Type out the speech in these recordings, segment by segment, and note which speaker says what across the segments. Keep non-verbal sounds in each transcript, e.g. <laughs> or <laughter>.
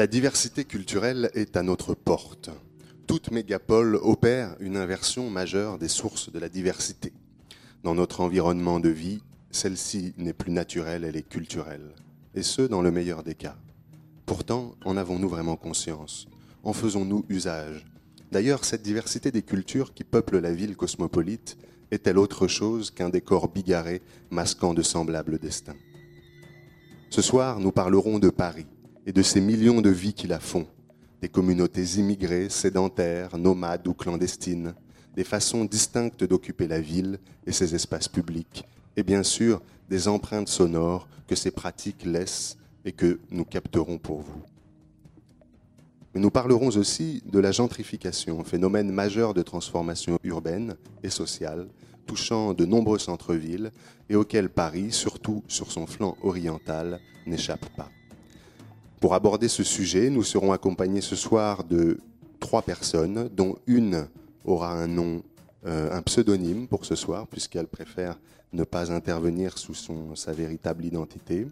Speaker 1: La diversité culturelle est à notre porte. Toute mégapole opère une inversion majeure des sources de la diversité. Dans notre environnement de vie, celle-ci n'est plus naturelle, elle est culturelle. Et ce, dans le meilleur des cas. Pourtant, en avons-nous vraiment conscience? En faisons-nous usage? D'ailleurs, cette diversité des cultures qui peuplent la ville cosmopolite est-elle autre chose qu'un décor bigarré masquant de semblables destins? Ce soir, nous parlerons de Paris et de ces millions de vies qui la font, des communautés immigrées, sédentaires, nomades ou clandestines, des façons distinctes d'occuper la ville et ses espaces publics, et bien sûr des empreintes sonores que ces pratiques laissent et que nous capterons pour vous. Mais nous parlerons aussi de la gentrification, phénomène majeur de transformation urbaine et sociale, touchant de nombreux centres-villes et auquel Paris, surtout sur son flanc oriental, n'échappe pas. Pour aborder ce sujet, nous serons accompagnés ce soir de trois personnes, dont une aura un nom, euh, un pseudonyme pour ce soir, puisqu'elle préfère ne pas intervenir sous son, sa véritable identité.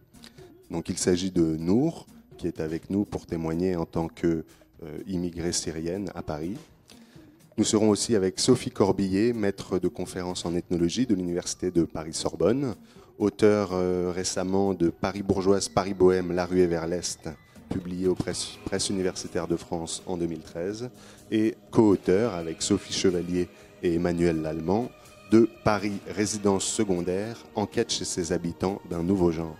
Speaker 1: Donc il s'agit de Nour, qui est avec nous pour témoigner en tant qu'immigrée euh, syrienne à Paris. Nous serons aussi avec Sophie Corbillet, maître de conférences en ethnologie de l'Université de Paris-Sorbonne, auteur euh, récemment de Paris bourgeoise, Paris bohème, La ruée vers l'Est, publié aux presses, Presse universitaires de France en 2013, et co-auteur avec Sophie Chevalier et Emmanuel Lallemand de Paris résidence secondaire, enquête chez ses habitants d'un nouveau genre.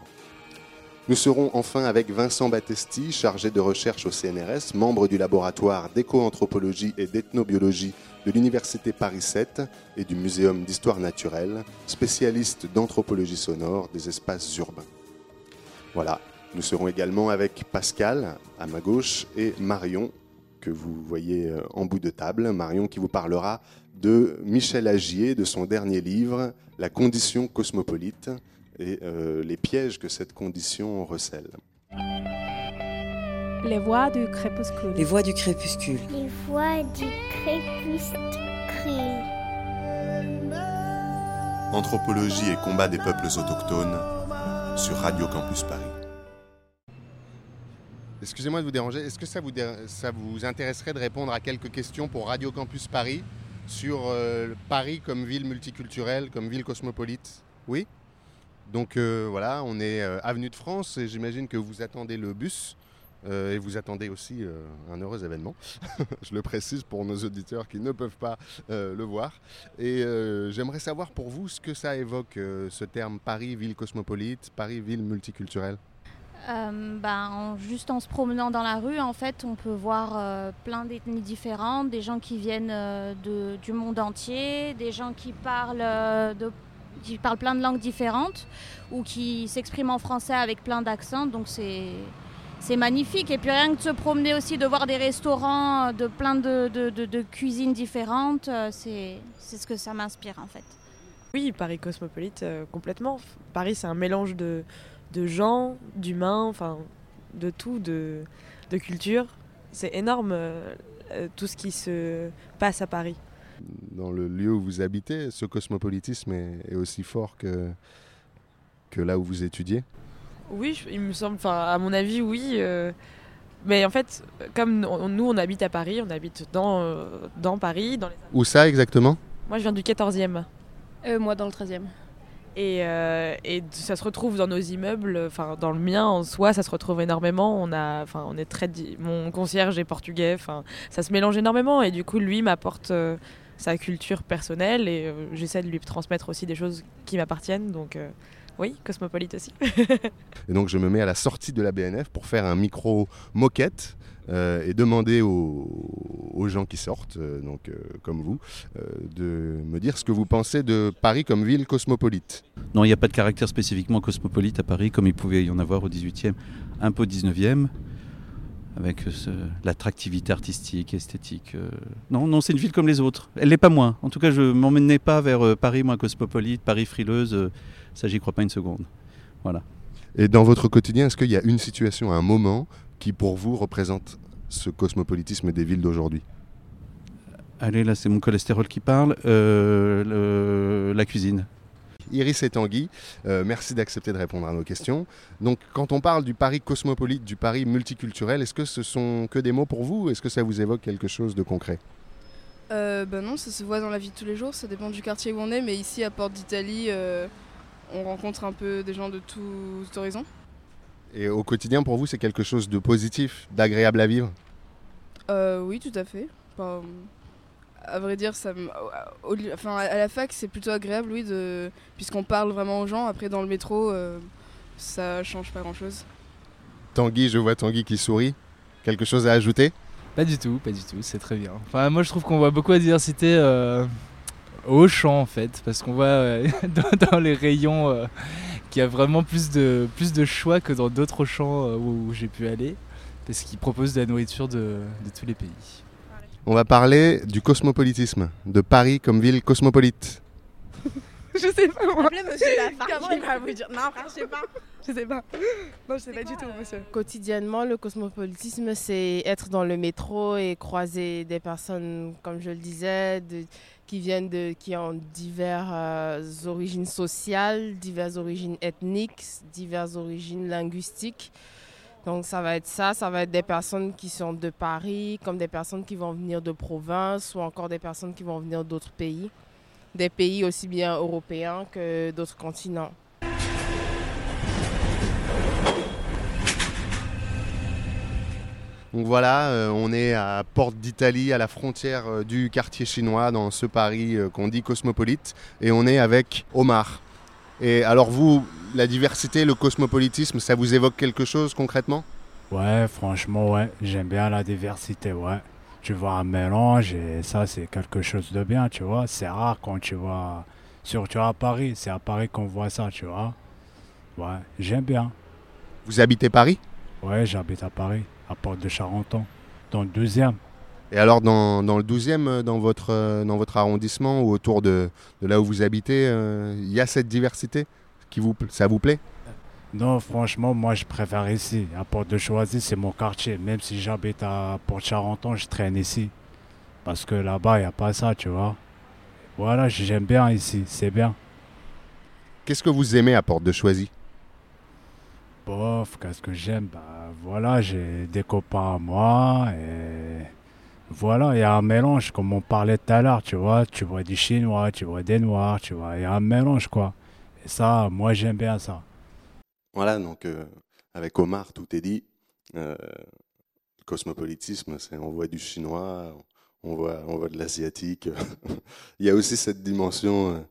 Speaker 1: Nous serons enfin avec Vincent Battesti, chargé de recherche au CNRS, membre du laboratoire d'éco-anthropologie et d'ethnobiologie de l'Université Paris 7 et du Muséum d'histoire naturelle, spécialiste d'anthropologie sonore des espaces urbains. Voilà, nous serons également avec Pascal à ma gauche et Marion que vous voyez euh, en bout de table. Marion qui vous parlera de Michel Agier, de son dernier livre, La condition cosmopolite, et euh, les pièges que cette condition recèle.
Speaker 2: Les voix du crépuscule.
Speaker 3: Les voix du crépuscule.
Speaker 4: Les voix du crépuscule.
Speaker 1: Anthropologie et combat des peuples autochtones sur Radio Campus Paris.
Speaker 5: Excusez-moi de vous déranger, est-ce que ça vous, ça vous intéresserait de répondre à quelques questions pour Radio Campus Paris sur euh, Paris comme ville multiculturelle, comme ville cosmopolite? Oui? Donc euh, voilà, on est euh, avenue de France et j'imagine que vous attendez le bus. Euh, et vous attendez aussi un heureux événement. <laughs> Je le précise pour nos auditeurs qui ne peuvent pas le voir. Et j'aimerais savoir pour vous ce que ça évoque, ce terme Paris, ville cosmopolite, Paris, ville multiculturelle.
Speaker 2: ben, juste en se promenant dans la rue, en fait, on peut voir plein d'ethnies différentes, des gens qui viennent du monde entier, des gens qui parlent de qui parlent plein de langues différentes ou qui s'expriment en français avec plein d'accents. Donc c'est magnifique. Et puis rien que de se promener aussi, de voir des restaurants de plein de, de, de, cuisines différentes, euh, c'est ce que ça m'inspire en fait.
Speaker 6: Oui, Paris cosmopolite, euh, complètement. Paris, c'est un mélange de, de gens, d'humains, enfin, de tout, de, de culture. C'est énorme euh, tout ce qui se passe à Paris
Speaker 5: dans le lieu où vous habitez, ce cosmopolitisme est, aussi fort que, que là où vous étudiez?
Speaker 6: Oui, il me semble, enfin, à mon avis, oui. Euh, mais en fait, comme nous, on habite à Paris, on habite dans, euh, dans Paris. Dans les...
Speaker 5: Où ça exactement?
Speaker 6: Moi, je viens du 14e.
Speaker 7: Euh, moi, dans le 13e.
Speaker 6: Et, et, ça se retrouve dans nos immeubles, enfin dans le mien en soi, ça se retrouve énormément. On a, enfin on est très, mon concierge est portugais, enfin ça se mélange énormément et du coup lui m'apporte sa culture personnelle et euh, j'essaie de lui transmettre aussi des choses qui m'appartiennent. Donc euh, oui, cosmopolite aussi. <laughs>
Speaker 5: et donc je me mets à la sortie de la BNF pour faire un micro moquette. Euh, et demander aux, gens qui sortent, donc comme vous, de me dire ce que vous pensez de Paris comme ville cosmopolite.
Speaker 8: Non, il n'y a pas de caractère spécifiquement cosmopolite à Paris, comme il pouvait y en avoir au 18e, un peu au 19e avec l'attractivité artistique, esthétique. Euh. Non, non, c'est une ville comme les autres. Elle l'est pas moins. En tout cas, je m'emmenais pas vers euh, Paris moins cosmopolite, Paris frileuse. Euh, ça, j'y crois pas une seconde. Voilà.
Speaker 5: Et dans votre quotidien, est-ce qu'il y a une situation, un moment qui pour vous représente ce cosmopolitisme des villes d'aujourd'hui?
Speaker 8: Allez, là, c'est mon cholestérol qui parle. la cuisine.
Speaker 5: Iris et Tanguy, euh, merci d'accepter de répondre à nos questions. Donc, quand on parle du Paris cosmopolite, du Paris multiculturel, est-ce que ce sont que des mots pour vous ou Est-ce que ça vous évoque quelque chose de concret?
Speaker 3: Euh, bah non, ça se voit dans la vie de tous les jours, ça dépend du quartier où on est, mais ici à Porte d'Italie, euh, on rencontre un peu des gens de tous horizons.
Speaker 5: Et au quotidien, pour vous, c'est quelque chose de positif, d'agréable à vivre?
Speaker 3: Euh, oui, tout à fait. Enfin, à vrai dire, ça me- au- au- enfin, à la fac, c'est plutôt agréable, oui, de... puisqu'on parle vraiment aux gens. Après, dans le métro, euh, ça change pas grand-chose.
Speaker 5: Tanguy, je vois Tanguy qui sourit. Quelque chose à ajouter?
Speaker 7: Pas du tout, pas du tout, c'est très bien. Enfin, moi je trouve qu'on voit beaucoup de diversité euh, au champ en fait, parce qu'on voit euh, <laughs> dans, dans les rayons euh, qu'il y a vraiment plus de, plus de choix que dans d'autres champs euh, où, où j'ai pu aller, parce qu'ils proposent de la nourriture de, de tous les pays.
Speaker 5: On va parler du cosmopolitisme, de Paris comme ville cosmopolite. <laughs>
Speaker 3: Je sais pas, moi.
Speaker 9: Appelez monsieur Lafarge. <laughs>
Speaker 3: Comment il va vous dire Non, frère, je sais pas. Je sais pas. Non, je sais pas du tout, monsieur.
Speaker 9: Quotidiennement, le cosmopolitisme, c'est être dans le métro et croiser des personnes, comme je le disais, de- qui viennent de, qui ont diverses euh, origines sociales, diverses origines ethniques, diverses origines linguistiques. Donc ça va être ça, ça va être des personnes qui sont de Paris, comme des personnes qui vont venir de province, ou encore des personnes qui vont venir d'autres pays, des pays aussi bien européens que d'autres continents.
Speaker 5: Donc voilà, euh, on est à Porte d'Italie, à la frontière euh, du quartier chinois, dans ce Paris euh, qu'on dit cosmopolite, et on est avec Omar. Et alors vous, la diversité, le cosmopolitisme, ça vous évoque quelque chose concrètement?
Speaker 10: Ouais, franchement, ouais, j'aime bien la diversité, ouais. Tu vois un mélange et ça, c'est quelque chose de bien, tu vois. C'est rare quand tu vois, surtout à Paris, c'est à Paris qu'on voit ça, tu vois. Ouais, j'aime bien.
Speaker 5: Vous habitez Paris?
Speaker 10: Ouais, j'habite à Paris, à Porte de Charenton, dans le deuxième.
Speaker 5: Et alors dans, dans le 12e, euh, dans votre, euh, dans votre arrondissement ou autour de, de là où vous habitez, euh, il y a cette diversité qui vous, Ça vous plaît?
Speaker 10: Non, franchement, moi, je préfère ici. À Porte de Choisy, c'est mon quartier. Même si j'habite à Porte Charenton, je traîne ici. Parce que là-bas, il n'y a pas ça, tu vois. Voilà, j'aime bien ici, c'est bien.
Speaker 5: Qu'est-ce que vous aimez à Porte de Choisy?
Speaker 10: Bof, qu'est-ce que j'aime? Bah voilà, j'ai des copains à moi et voilà, il y a un mélange, comme on parlait tout à l'heure, tu vois. Tu vois des Chinois, tu vois des Noirs, tu vois, il y a un mélange, quoi. Et ça, moi, j'aime bien ça.
Speaker 1: Voilà, donc euh, avec Omar, tout est dit. Euh, cosmopolitisme, c'est on voit du chinois, on voit, on voit de l'asiatique. <laughs> Il y a aussi cette dimension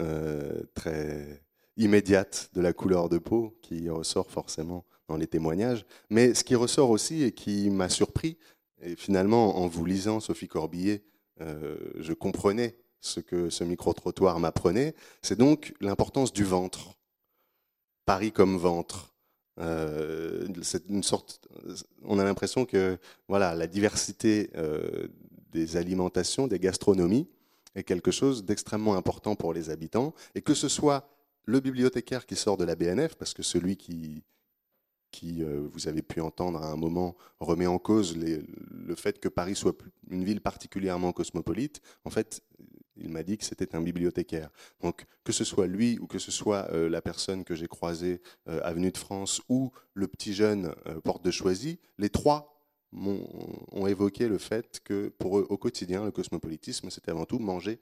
Speaker 1: euh, très immédiate de la couleur de peau qui ressort forcément dans les témoignages. Mais ce qui ressort aussi et qui m'a surpris, et finalement en vous lisant Sophie Corbillet, euh, je comprenais ce que ce micro-trottoir m'apprenait, c'est donc l'importance du ventre. Paris comme ventre. Euh, c'est une sorte. On a l'impression que voilà, la diversité euh, des alimentations, des gastronomies, est quelque chose d'extrêmement important pour les habitants, et que ce soit le bibliothécaire qui sort de la BNF, parce que celui qui qui, euh, vous avez pu entendre à un moment, remet en cause le fait que Paris soit une ville particulièrement cosmopolite. En fait, il m'a dit que c'était un bibliothécaire. Donc, que ce soit lui ou que ce soit euh, la personne que j'ai croisée euh, avenue de France ou le petit jeune euh, porte de Choisy, les trois m'ont- ont évoqué le fait que pour eux, au quotidien, le cosmopolitisme, c'était avant tout manger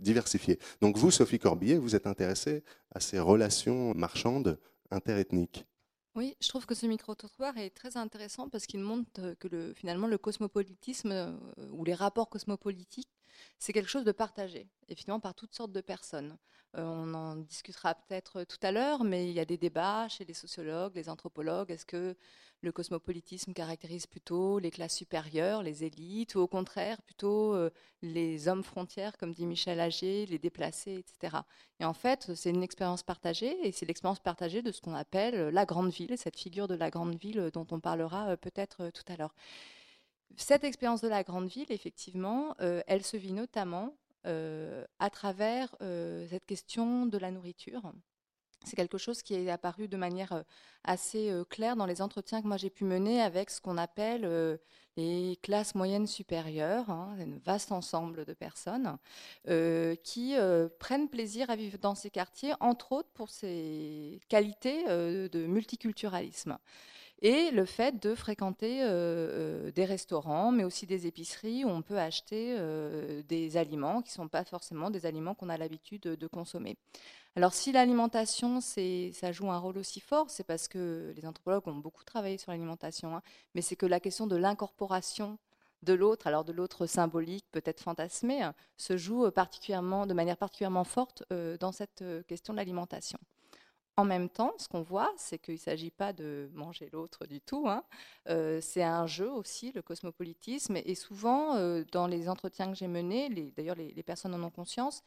Speaker 1: diversifié. Donc vous, Sophie Corbillet, vous êtes intéressée à ces relations marchandes interethniques.
Speaker 11: Oui, je trouve que ce micro-trottoir est très intéressant parce qu'il montre euh, que le, finalement le cosmopolitisme euh, ou les rapports cosmopolitiques, c'est quelque chose de partagé, et finalement par toutes sortes de personnes. Euh, on en discutera peut-être tout à l'heure, mais il y a des débats chez les sociologues, les anthropologues. Est-ce que le cosmopolitisme caractérise plutôt les classes supérieures, les élites, ou au contraire plutôt euh, les hommes frontières, comme dit Michel Agier, les déplacés, etc. Et en fait, c'est une expérience partagée, et c'est l'expérience partagée de ce qu'on appelle la grande ville, cette figure de la grande ville dont on parlera euh, peut-être tout à l'heure. Cette expérience de la grande ville, effectivement, euh, elle se vit notamment euh, à travers euh, cette question de la nourriture. c'est quelque chose qui est apparu de manière assez claire dans les entretiens que moi j'ai pu mener avec ce qu'on appelle les classes moyennes supérieures, hein, un vaste ensemble de personnes qui prennent plaisir à vivre dans ces quartiers, entre autres pour ces qualités de multiculturalisme et le fait de fréquenter des restaurants, mais aussi des épiceries où on peut acheter des aliments qui ne sont pas forcément des aliments qu'on a l'habitude de consommer. Alors si l'alimentation, ça joue un rôle aussi fort, c'est parce que les anthropologues ont beaucoup travaillé sur l'alimentation, hein, mais c'est que la question de l'incorporation de l'autre, alors de l'autre symbolique, peut-être fantasmé, hein, se joue particulièrement, de manière particulièrement forte euh, dans cette euh, question de l'alimentation. En même temps, ce qu'on voit, c'est qu'il ne s'agit pas de manger l'autre du tout. Hein. Euh, c'est un jeu aussi, le cosmopolitisme. Et souvent, dans les entretiens que j'ai menés, d'ailleurs les, personnes en ont conscience,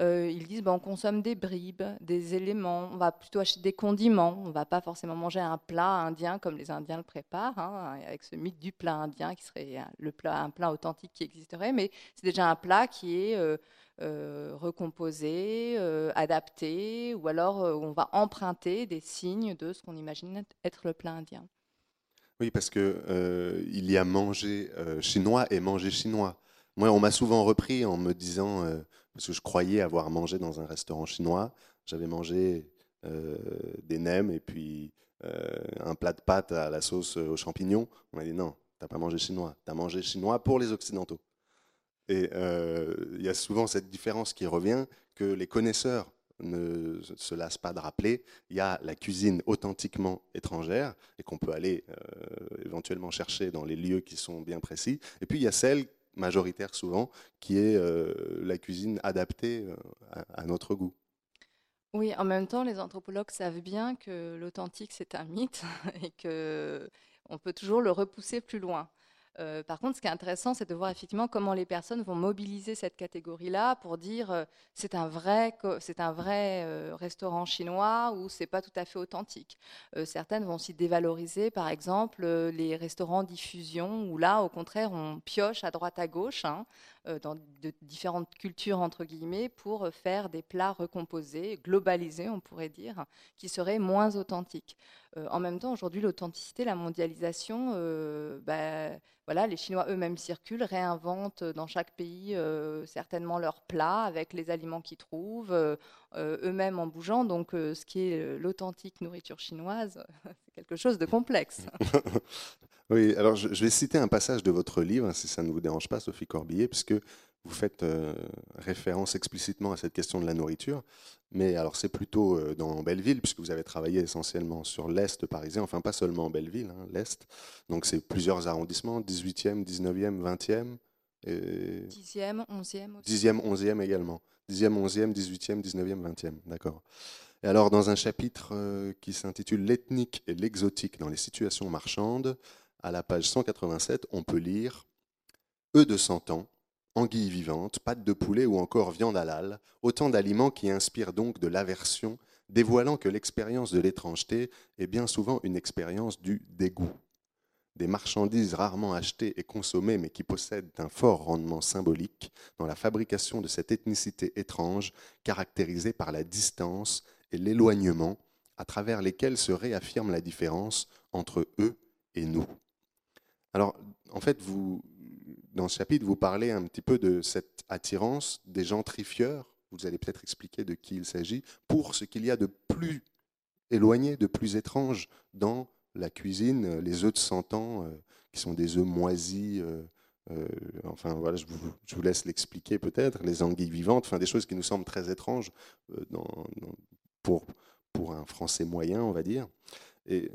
Speaker 11: euh, ils disent ben, on consomme des bribes, des éléments, on va plutôt acheter des condiments, on ne va pas forcément manger un plat indien comme les Indiens le préparent, hein, avec ce mythe du plat indien qui serait le plat, un plat authentique qui existerait, mais c'est déjà un plat qui est euh, euh, recomposé, adapté, ou alors on va emprunter des signes de ce qu'on imagine être le plat indien.
Speaker 1: Oui, parce que il y a manger chinois et manger chinois. Moi, on m'a souvent repris en me disant, euh, parce que je croyais avoir mangé dans un restaurant chinois, j'avais mangé euh, des nems et puis euh, un plat de pâtes à la sauce aux champignons. On m'a dit non, t'as pas mangé chinois, tu as mangé chinois pour les occidentaux. Et il y a souvent cette différence qui revient que les connaisseurs ne se lassent pas de rappeler, il y a la cuisine authentiquement étrangère et qu'on peut aller éventuellement chercher dans les lieux qui sont bien précis. Et puis il y a celle majoritaire souvent, qui est euh, la cuisine adaptée euh, à, notre goût.
Speaker 11: Oui, en même temps, les anthropologues savent bien que l'authentique, c'est un mythe <laughs> et qu'on peut toujours le repousser plus loin. Euh, par contre, ce qui est intéressant, c'est de voir effectivement comment les personnes vont mobiliser cette catégorie-là pour dire c'est un vrai, c'est un vrai restaurant chinois ou c'est pas tout à fait authentique. certaines vont aussi dévaloriser, par exemple, les restaurants diffusion où là, au contraire, on pioche à droite à gauche. Hein, dans différentes cultures, entre guillemets, pour faire des plats recomposés, globalisés, on pourrait dire, qui seraient moins authentiques. En même temps, aujourd'hui, l'authenticité, la mondialisation, bah, voilà, les Chinois eux-mêmes circulent, réinventent dans chaque pays certainement leurs plats avec les aliments qu'ils trouvent, eux-mêmes en bougeant. Donc, ce qui est l'authentique nourriture chinoise, <laughs> c'est quelque chose de complexe. <laughs>
Speaker 1: Oui, alors je, vais citer un passage de votre livre, si ça ne vous dérange pas, Sophie Corbillet, puisque vous faites euh, référence explicitement à cette question de la nourriture. Mais alors c'est plutôt euh, dans Belleville, puisque vous avez travaillé essentiellement sur l'Est parisien, enfin pas seulement Belleville, hein, l'Est. Donc c'est plusieurs arrondissements, 18e, 19e, 20e.
Speaker 11: Et... 10e, 11e
Speaker 1: aussi. 10e, 11e également. 10e, 11e, 18e, 19e, 20e, d'accord. Et alors dans un chapitre euh, qui s'intitule L'ethnique et l'exotique dans les situations marchandes, à la page 187, on peut lire œufs de cent ans, anguilles vivantes, pâtes de poulet ou encore viande halal, autant d'aliments qui inspirent donc de l'aversion, dévoilant que l'expérience de l'étrangeté est bien souvent une expérience du dégoût. Des marchandises rarement achetées et consommées mais qui possèdent un fort rendement symbolique dans la fabrication de cette ethnicité étrange caractérisée par la distance et l'éloignement à travers lesquels se réaffirme la différence entre eux et nous. Alors, en fait, vous, dans ce chapitre, vous parlez un petit peu de cette attirance des gentrifieurs. Vous allez peut-être expliquer de qui il s'agit, pour ce qu'il y a de plus éloigné, de plus étrange dans la cuisine, les œufs de 100 ans, euh, qui sont des œufs moisis. Euh, euh, enfin voilà, je vous, laisse l'expliquer peut-être, les anguilles vivantes, enfin des choses qui nous semblent très étranges pour, pour un Français moyen, on va dire. Et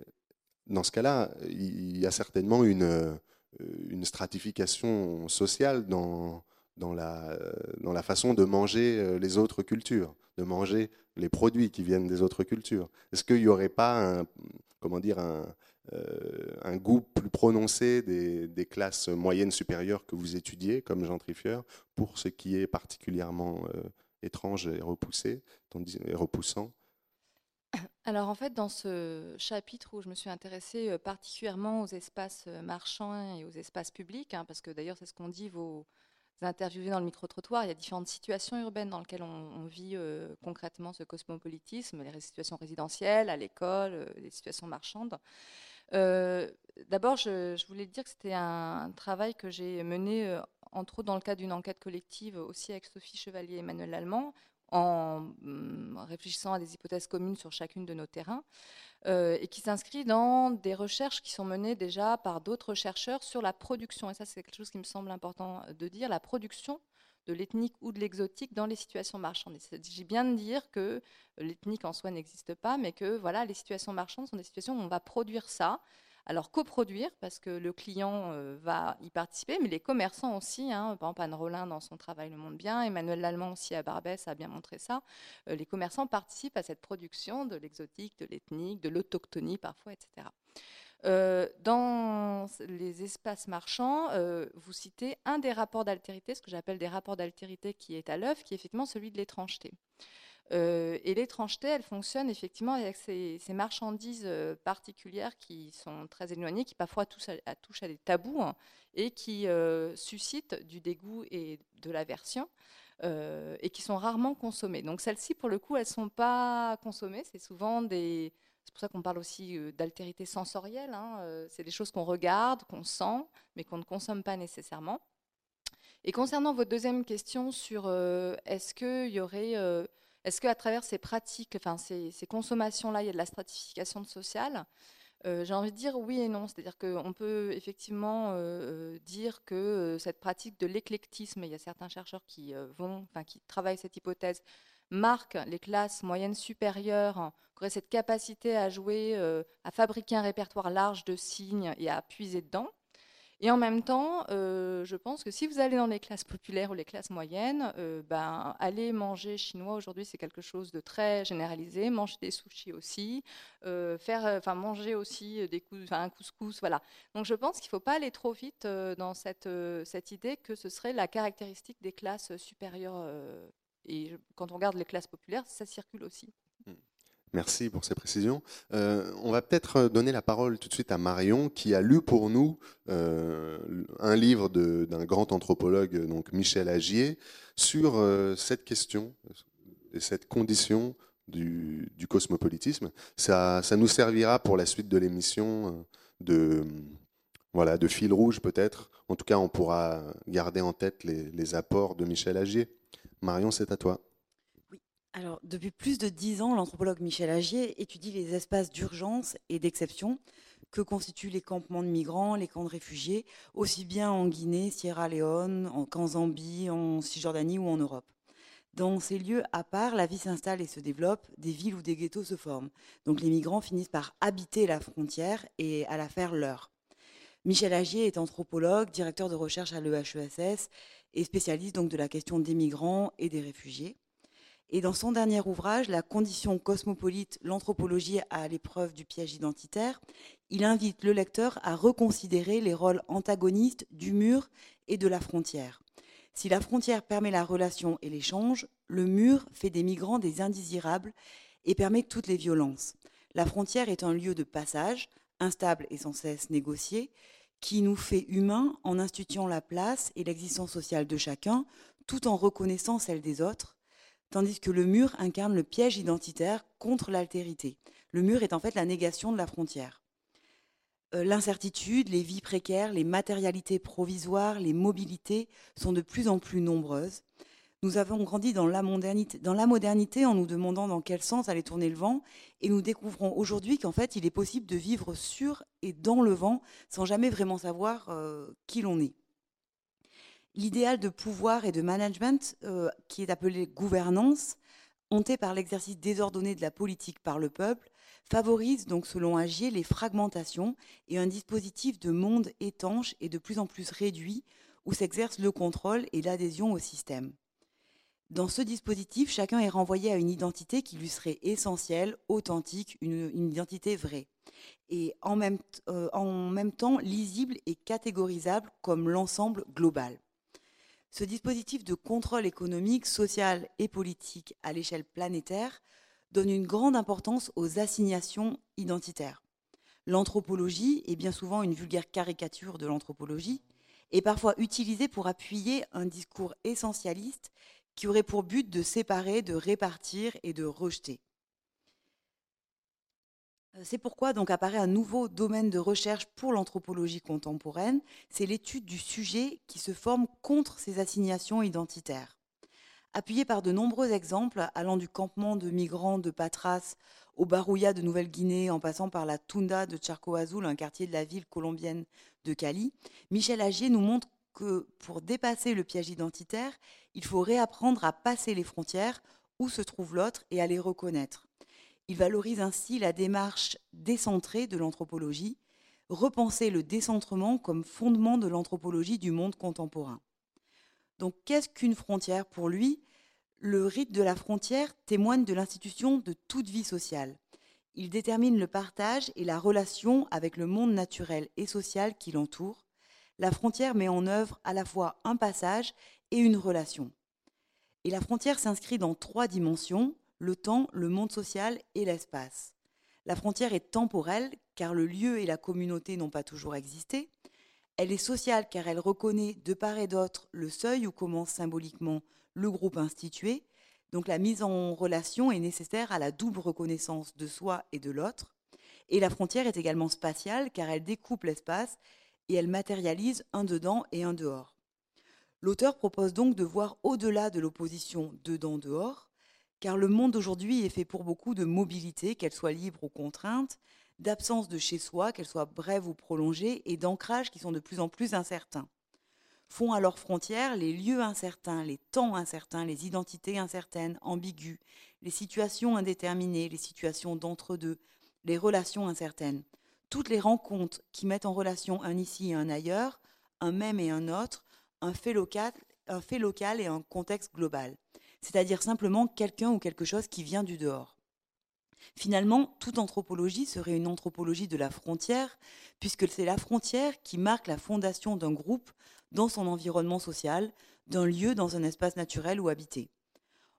Speaker 1: dans ce cas-là, il y a certainement une, une stratification sociale dans, dans, la, dans la façon de manger euh, les autres cultures, de manger les produits qui viennent des autres cultures. Est-ce qu'il n'y aurait pas un, comment dire, un, euh, un goût plus prononcé des, des, classes moyennes supérieures que vous étudiez comme gentrifieur pour ce qui est particulièrement étrange et repoussé, et repoussant
Speaker 11: alors en fait, dans ce chapitre où je me suis intéressée euh, particulièrement aux espaces euh, marchands et aux espaces publics, hein, parce que d'ailleurs c'est ce qu'on dit, vos, interviewé dans le micro-trottoir, il y a différentes situations urbaines dans lesquelles on, vit concrètement ce cosmopolitisme, les situations résidentielles, à l'école, les situations marchandes. D'abord, je, je, voulais dire que c'était un, travail que j'ai mené, entre autres dans le cadre d'une enquête collective aussi avec Sophie Chevalier et Emmanuel Lallemand, en hum, réfléchissant à des hypothèses communes sur chacune de nos terrains, euh, et qui s'inscrit dans des recherches qui sont menées déjà par d'autres chercheurs sur la production. Et ça, c'est quelque chose qui me semble important de dire, la production de l'ethnique ou de l'exotique dans les situations marchandes. Il s'agit bien de dire que l'ethnique en soi n'existe pas, mais que voilà, les situations marchandes sont des situations où on va produire ça, alors coproduire, parce que le client euh, va y participer, mais les commerçants aussi, hein, par exemple Anne Rollin dans son travail le montre bien, Emmanuel Lallemand aussi à Barbès a bien montré ça, euh, les commerçants participent à cette production de l'exotique, de l'ethnique, de l'autochtonie parfois, etc. Euh, dans les espaces marchands, vous citez un des rapports d'altérité, ce que j'appelle des rapports d'altérité qui est à l'œuvre, qui est effectivement celui de l'étrangeté. Euh, et l'étrangeté, elle fonctionne effectivement avec ces, marchandises euh, particulières qui sont très éloignées, qui parfois touchent à, des tabous hein, et qui euh, suscitent du dégoût et de l'aversion. et qui sont rarement consommées. Donc celles-ci, pour le coup, elles ne sont pas consommées. C'est souvent des... C'est pour ça qu'on parle aussi d'altérité sensorielle. Hein, c'est des choses qu'on regarde, qu'on sent, mais qu'on ne consomme pas nécessairement. Et concernant votre deuxième question sur est-ce qu'il y aurait est-ce qu'à travers ces pratiques, enfin ces, consommations-là, il y a de la stratification sociale euh, J'ai envie de dire oui et non. C'est-à-dire qu'on peut effectivement euh, euh, dire que cette pratique de l'éclectisme, il y a certains chercheurs qui vont, enfin qui travaillent cette hypothèse, marque les classes moyennes supérieures qui auraient cette capacité à jouer, à fabriquer un répertoire large de signes et à puiser dedans. Et en même temps, euh, je pense que si vous allez dans les classes populaires ou les classes moyennes, euh, ben, aller manger chinois aujourd'hui, c'est quelque chose de très généralisé. Manger des sushis aussi, euh, faire, enfin manger aussi un couscous, voilà. Donc je pense qu'il ne faut pas aller trop vite dans cette, cette idée que ce serait la caractéristique des classes supérieures. et quand on regarde les classes populaires, ça circule aussi.
Speaker 1: Merci pour ces précisions. Euh, on va peut-être donner la parole tout de suite à Marion, qui a lu pour nous euh, un livre d'un grand anthropologue, donc Michel Agier, sur euh, cette question et cette condition du, cosmopolitisme. Ça, nous servira pour la suite de l'émission de, voilà, de fil rouge peut-être. En tout cas, on pourra garder en tête les apports de Michel Agier. Marion, c'est à toi.
Speaker 12: Alors, depuis plus de dix ans, l'anthropologue Michel Agier étudie les espaces d'urgence et d'exception que constituent les campements de migrants, les camps de réfugiés, aussi bien en Guinée, Sierra Leone, qu'en Zambie, en Cisjordanie ou en Europe. Dans ces lieux à part, la vie s'installe et se développe, des villes ou des ghettos se forment. Donc les migrants finissent par habiter la frontière et à la faire leur. Michel Agier est anthropologue, directeur de recherche à l'EHESS et spécialiste donc de la question des migrants et des réfugiés. Et dans son dernier ouvrage, La condition cosmopolite, l'anthropologie à l'épreuve du piège identitaire, il invite le lecteur à reconsidérer les rôles antagonistes du mur et de la frontière. Si la frontière permet la relation et l'échange, le mur fait des migrants des indésirables et permet toutes les violences. La frontière est un lieu de passage, instable et sans cesse négocié, qui nous fait humains en instituant la place et l'existence sociale de chacun, tout en reconnaissant celle des autres, tandis que le mur incarne le piège identitaire contre l'altérité. Le mur est en fait la négation de la frontière. Euh, l'incertitude, les vies précaires, les matérialités provisoires, les mobilités sont de plus en plus nombreuses. Nous avons grandi dans la, modernité, en nous demandant dans quel sens allait tourner le vent et nous découvrons aujourd'hui qu'en fait il est possible de vivre sur et dans le vent sans jamais vraiment savoir euh, qui l'on est l'idéal de pouvoir et de management, euh, qui est appelé gouvernance, hanté par l'exercice désordonné de la politique par le peuple, favorise donc, selon Agier, les fragmentations et un dispositif de monde étanche et de plus en plus réduit où s'exerce le contrôle et l'adhésion au système. Dans ce dispositif, chacun est renvoyé à une identité qui lui serait essentielle, authentique, une, identité vraie, et euh, en même temps lisible et catégorisable comme l'ensemble global. Ce dispositif de contrôle économique, social et politique à l'échelle planétaire donne une grande importance aux assignations identitaires. L'anthropologie est bien souvent une vulgaire caricature de l'anthropologie est parfois utilisé pour appuyer un discours essentialiste qui aurait pour but de séparer, de répartir et de rejeter. Euh, c'est pourquoi donc apparaît un nouveau domaine de recherche pour l'anthropologie contemporaine, c'est l'étude du sujet qui se forme contre ces assignations identitaires. Appuyé par de nombreux exemples allant du campement de migrants de Patras au Barouya de Nouvelle-Guinée en passant par la Tunda de Charco Azul, un quartier de la ville colombienne de Cali, Michel Agier nous montre que pour dépasser le piège identitaire, il faut réapprendre à passer les frontières où se trouve l'autre et à les reconnaître. Il valorise ainsi la démarche décentrée de l'anthropologie, repenser le décentrement comme fondement de l'anthropologie du monde contemporain. Donc qu'est-ce qu'une frontière pour lui? Le rite de la frontière témoigne de l'institution de toute vie sociale. Il détermine le partage et la relation avec le monde naturel et social qui l'entoure. La frontière met en œuvre à la fois un passage et une relation. Et la frontière s'inscrit dans trois dimensions, le temps, le monde social et l'espace. La frontière est temporelle car le lieu et la communauté n'ont pas toujours existé. Elle est sociale car elle reconnaît de part et d'autre le seuil où commence symboliquement le groupe institué. Donc la mise en relation est nécessaire à la double reconnaissance de soi et de l'autre. Et la frontière est également spatiale car elle découpe l'espace et elle matérialise un dedans et un dehors. L'auteur propose donc de voir au-delà de l'opposition dedans-dehors, car le monde d'aujourd'hui est fait pour beaucoup de mobilité, qu'elle soit libre ou contrainte, d'absence de chez soi, qu'elle soit brève ou prolongée, et d'ancrage qui sont de plus en plus incertains. Font à leurs frontières les lieux incertains, les temps incertains, les identités incertaines, ambiguës, les situations indéterminées, les situations d'entre-deux, les relations incertaines toutes les rencontres qui mettent en relation un ici et un ailleurs, un même et un autre, un fait local, un fait local et un contexte global. C'est-à-dire simplement quelqu'un ou quelque chose qui vient du dehors. Finalement, toute anthropologie serait une anthropologie de la frontière, puisque c'est la frontière qui marque la fondation d'un groupe dans son environnement social, d'un lieu dans un espace naturel ou habité.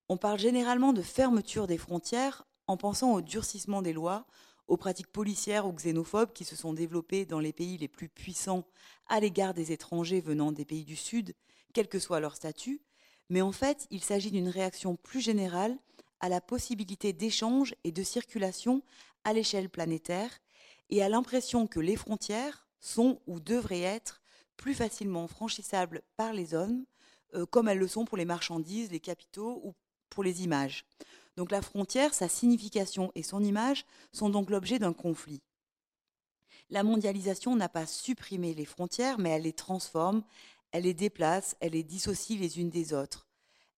Speaker 12: On parle généralement de fermeture des frontières en pensant au durcissement des lois, aux pratiques policières ou xénophobes qui se sont développées dans les pays les plus puissants à l'égard des étrangers venant des pays du Sud, quel que soit leur statut, mais en fait, il s'agit d'une réaction plus générale à la possibilité d'échange et de circulation à l'échelle planétaire et à l'impression que les frontières sont ou devraient être plus facilement franchissables par les hommes, euh, comme elles le sont pour les marchandises, les capitaux ou pour les images. Donc la frontière, sa signification et son image sont donc l'objet d'un conflit. La mondialisation n'a pas supprimé les frontières, mais elle les transforme, elle les déplace, elle les dissocie les unes des autres.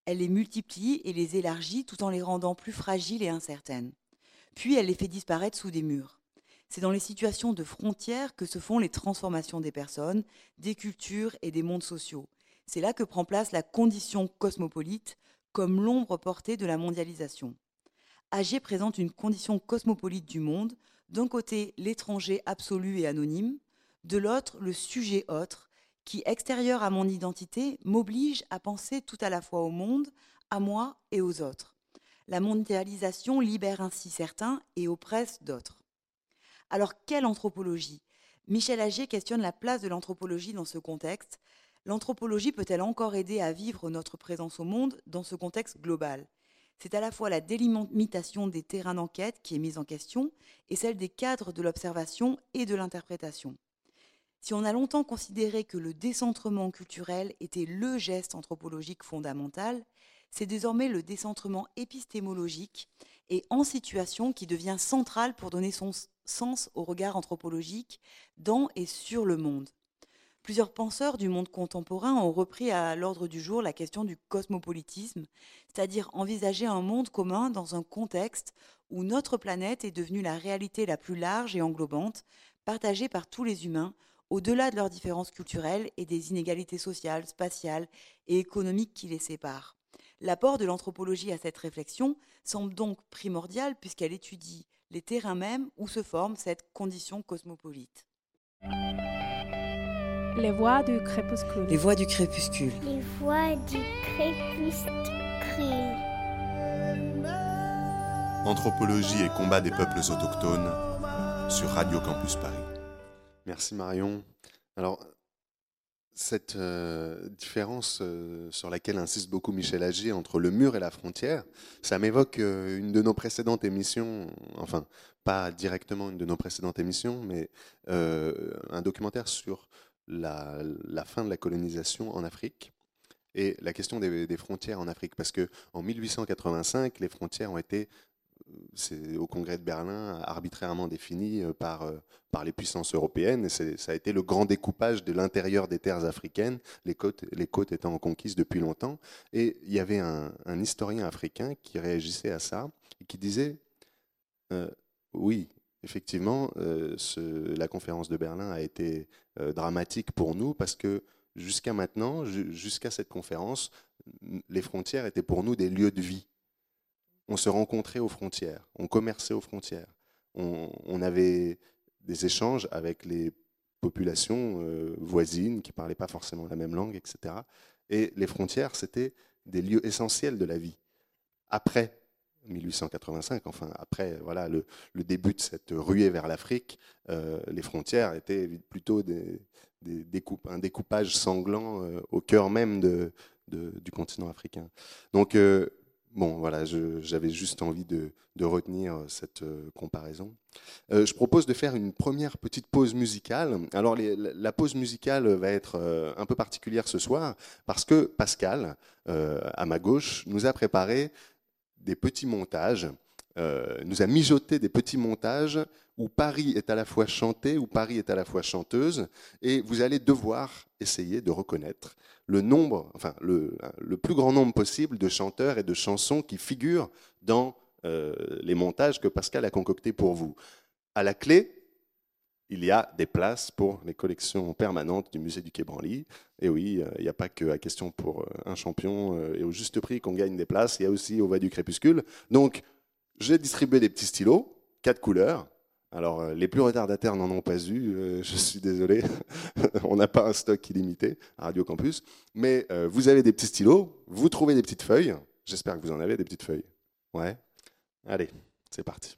Speaker 12: Elle les multiplie et les élargit tout en les rendant plus fragiles et incertaines. Puis elle les fait disparaître sous des murs. C'est dans les situations de frontières que se font les transformations des personnes, des cultures et des mondes sociaux. C'est là que prend place la condition cosmopolite, comme l'ombre portée de la mondialisation. Agé présente une condition cosmopolite du monde, d'un côté l'étranger absolu et anonyme, de l'autre le sujet autre, qui, extérieur à mon identité, m'oblige à penser tout à la fois au monde, à moi et aux autres. La mondialisation libère ainsi certains et oppresse d'autres. Alors, quelle anthropologie? Michel Agier questionne la place de l'anthropologie dans ce contexte, L'anthropologie peut-elle encore aider à vivre notre présence au monde dans ce contexte global? C'est à la fois la délimitation des terrains d'enquête qui est mise en question et celle des cadres de l'observation et de l'interprétation. Si on a longtemps considéré que le décentrement culturel était le geste anthropologique fondamental, c'est désormais le décentrement épistémologique et en situation qui devient central pour donner son sens au regard anthropologique dans et sur le monde. Plusieurs penseurs du monde contemporain ont repris à l'ordre du jour la question du cosmopolitisme, c'est-à-dire envisager un monde commun dans un contexte où notre planète est devenue la réalité la plus large et englobante, partagée par tous les humains, au-delà de leurs différences culturelles et des inégalités sociales, spatiales et économiques qui les séparent. L'apport de l'anthropologie à cette réflexion semble donc primordial puisqu'elle étudie les terrains mêmes où se forme cette condition cosmopolite.
Speaker 13: Les voix du crépuscule.
Speaker 12: Les voix du crépuscule.
Speaker 4: Les voix du crépuscule.
Speaker 1: Anthropologie et combat des peuples autochtones sur Radio Campus Paris. Merci Marion. Alors, cette euh, différence euh, sur laquelle insiste beaucoup Michel Agier entre le mur et la frontière, ça m'évoque euh, une de nos précédentes émissions, enfin pas directement une de nos précédentes émissions, mais un documentaire sur la, fin de la colonisation en Afrique et la question des, des frontières en Afrique. Parce que en 1885, les frontières ont été c'est au Congrès de Berlin arbitrairement défini euh, par, euh, par les puissances européennes. Et ça a été le grand découpage de l'intérieur des terres africaines, les côtes, les côtes étant conquises depuis longtemps. Et il y avait un, historien africain qui réagissait à ça et qui disait euh, oui, effectivement, la conférence de Berlin a été dramatique pour nous parce que jusqu'à maintenant, jusqu'à cette conférence, les frontières étaient pour nous des lieux de vie on se rencontrait aux frontières, on commerçait aux frontières, on, avait des échanges avec les populations euh, voisines qui ne parlaient pas forcément la même langue, etc. Et les frontières, c'était des lieux essentiels de la vie. Après 1885, enfin après voilà le, début de cette ruée vers l'Afrique, euh, les frontières étaient plutôt un découpage sanglant euh, au cœur même du continent africain. Donc Bon, voilà, j'avais juste envie de, retenir euh, cette euh, comparaison. Euh, je propose de faire une première petite pause musicale. Alors, la pause musicale va être un peu particulière ce soir parce que Pascal, à ma gauche, nous a préparé des petits montages, nous a mijoté des petits montages où Paris est à la fois chanté, où Paris est à la fois chanteuse, et vous allez devoir essayer de reconnaître le nombre, enfin le, plus grand nombre possible de chanteurs et de chansons qui figurent dans euh, les montages que Pascal a concoctés pour vous. À la clé, il y a des places pour les collections permanentes du musée du Quai Branly. Et oui, euh, il n'y a pas que la question pour euh, un champion et au juste prix qu'on gagne des places, il y a aussi au va du crépuscule. Donc, j'ai distribué des petits stylos, quatre couleurs, alors, euh, les plus retardataires n'en ont pas eu, euh, <laughs> je suis désolé, <laughs> on n'a pas un stock illimité à Radio Campus, mais euh, vous avez des petits stylos, vous trouvez des petites feuilles, j'espère que vous en avez des petites feuilles. Ouais. Allez, c'est parti.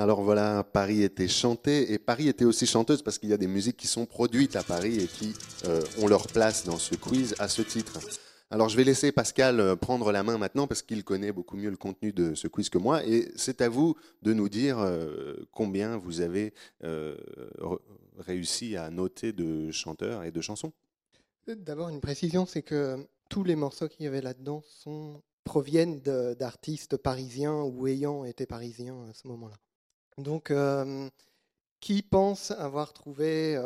Speaker 1: Alors voilà, Paris était chanté et Paris était aussi chanteuse parce qu'il y a des musiques qui sont produites à Paris et qui euh, ont leur place dans ce quiz à ce titre. Alors je vais laisser Pascal euh, prendre la main maintenant parce qu'il connaît beaucoup mieux le contenu de ce quiz que moi et c'est à vous de nous dire euh, combien vous avez réussi à noter de chanteurs et de chansons.
Speaker 14: D'abord une précision, c'est que tous les morceaux qu'il y avait là-dedans proviennent d'artistes parisiens ou ayant été parisiens à ce moment-là. Donc, qui pense avoir trouvé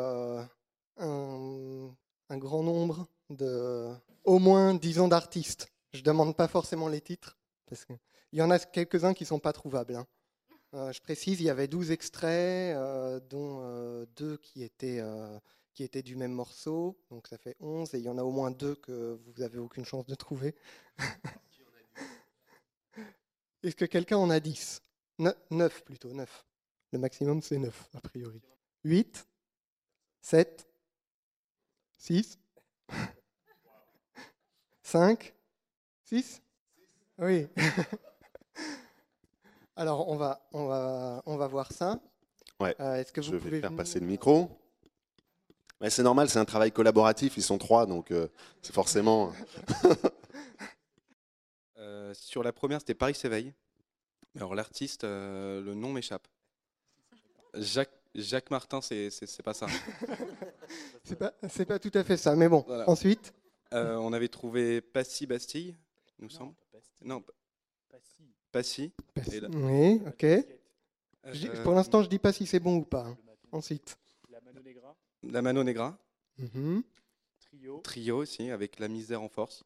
Speaker 14: un, grand nombre de, au moins, disons, d'artistes? Je ne demande pas forcément les titres, parce qu'il y en a quelques-uns qui ne sont pas trouvables. Hein. je précise, il y avait 12 extraits, dont deux qui étaient, qui étaient du même morceau, donc ça fait 11, et il y en a au moins deux que vous n'avez aucune chance de trouver. Est-ce que quelqu'un en a 10 9 plutôt, 9. Le maximum, c'est 9, a priori. 8, 7, 6, 5, 6 Oui. <laughs> Alors, on va, on va, on va voir ça.
Speaker 1: Ouais. Euh, est-ce que vous Je vais faire passer le micro. c'est normal, c'est un travail collaboratif. Ils sont trois, donc euh, c'est forcément. <laughs> <laughs>
Speaker 15: Euh, sur la première, c'était Paris s'éveille. Alors l'artiste, le nom m'échappe. Jacques, Jacques Martin, c'est pas ça. <laughs>
Speaker 14: c'est pas, pas tout à fait ça, mais bon. Ensuite
Speaker 15: euh, On avait trouvé Passy Bastille, nous semble. Non, Passy.
Speaker 14: Passy. Oui, ok. Euh, pour l'instant, je dis pas si c'est bon ou pas. Hein. Ensuite.
Speaker 15: La Mano Negra. La Mano Negra. Mhm. Trio. Trio aussi, avec La Misère en Force.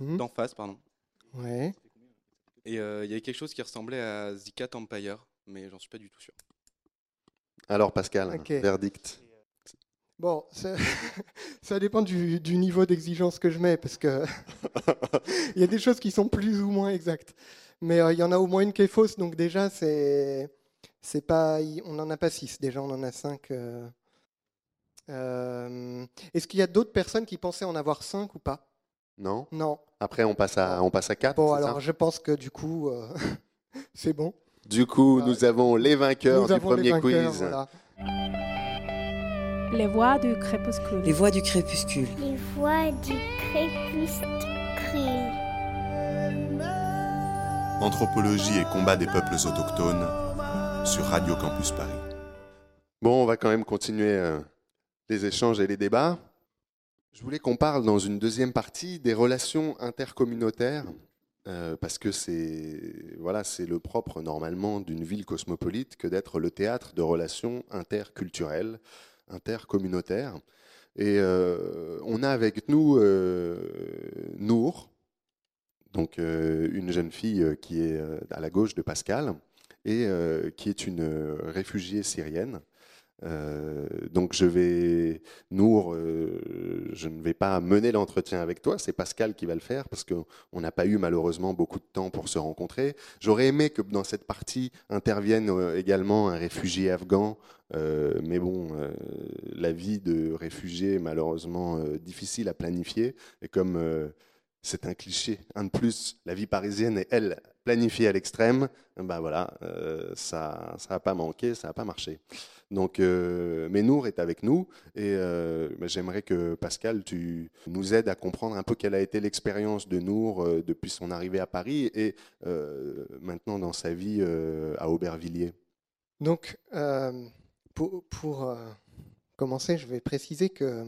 Speaker 15: Mhm. D'en face, pardon.
Speaker 14: Ouais.
Speaker 15: Et euh, il y avait quelque chose qui ressemblait à Zika Empire, mais j'en suis pas du tout sûr.
Speaker 1: Alors Pascal, verdict.
Speaker 14: Bon, ça, <laughs> dépend du, niveau d'exigence que je mets, parce que <laughs> il y a des choses qui sont plus ou moins exactes. Mais euh, il y en a au moins une qui est fausse, donc déjà, c'est, c'est pas, on n'en a pas six, déjà on en a cinq. Euh. Euh, est-ce qu'il y a d'autres personnes qui pensaient en avoir cinq ou pas?
Speaker 1: Non?
Speaker 14: Non.
Speaker 1: Après, on passe à, on passe à quatre.
Speaker 14: Bon, alors je pense que du coup, <laughs> c'est bon.
Speaker 1: Du coup, nous avons les vainqueurs du premier quiz.
Speaker 13: Les voix du crépuscule.
Speaker 12: Les voix du crépuscule.
Speaker 4: Les voix du crépuscule.
Speaker 1: Anthropologie et combat des peuples autochtones sur Radio Campus Paris. Bon, on va quand même continuer euh, les échanges et les débats. Je voulais qu'on parle dans une deuxième partie des relations intercommunautaires euh, parce que c'est voilà, le propre normalement d'une ville cosmopolite que d'être le théâtre de relations interculturelles, intercommunautaires. Et euh, on a avec nous euh, Nour, donc une jeune fille qui est à la gauche de Pascal et qui est une réfugiée syrienne euh, donc je vais, Nour, euh, je ne vais pas mener l'entretien avec toi, c'est Pascal qui va le faire parce qu'on n'a pas eu malheureusement beaucoup de temps pour se rencontrer. J'aurais aimé que dans cette partie intervienne euh, également un réfugié afghan, mais bon, la vie de réfugié est malheureusement difficile à planifier et comme c'est un cliché, un de plus, la vie parisienne est elle planifiée à l'extrême, ben voilà, ça n'a pas manqué, ça n'a pas marché. Donc, euh, est avec nous et euh, j'aimerais que Pascal, tu nous aides à comprendre un peu quelle a été l'expérience de Nour euh, depuis son arrivée à Paris et maintenant dans sa vie à Aubervilliers.
Speaker 14: Donc, pour, pour commencer, je vais préciser que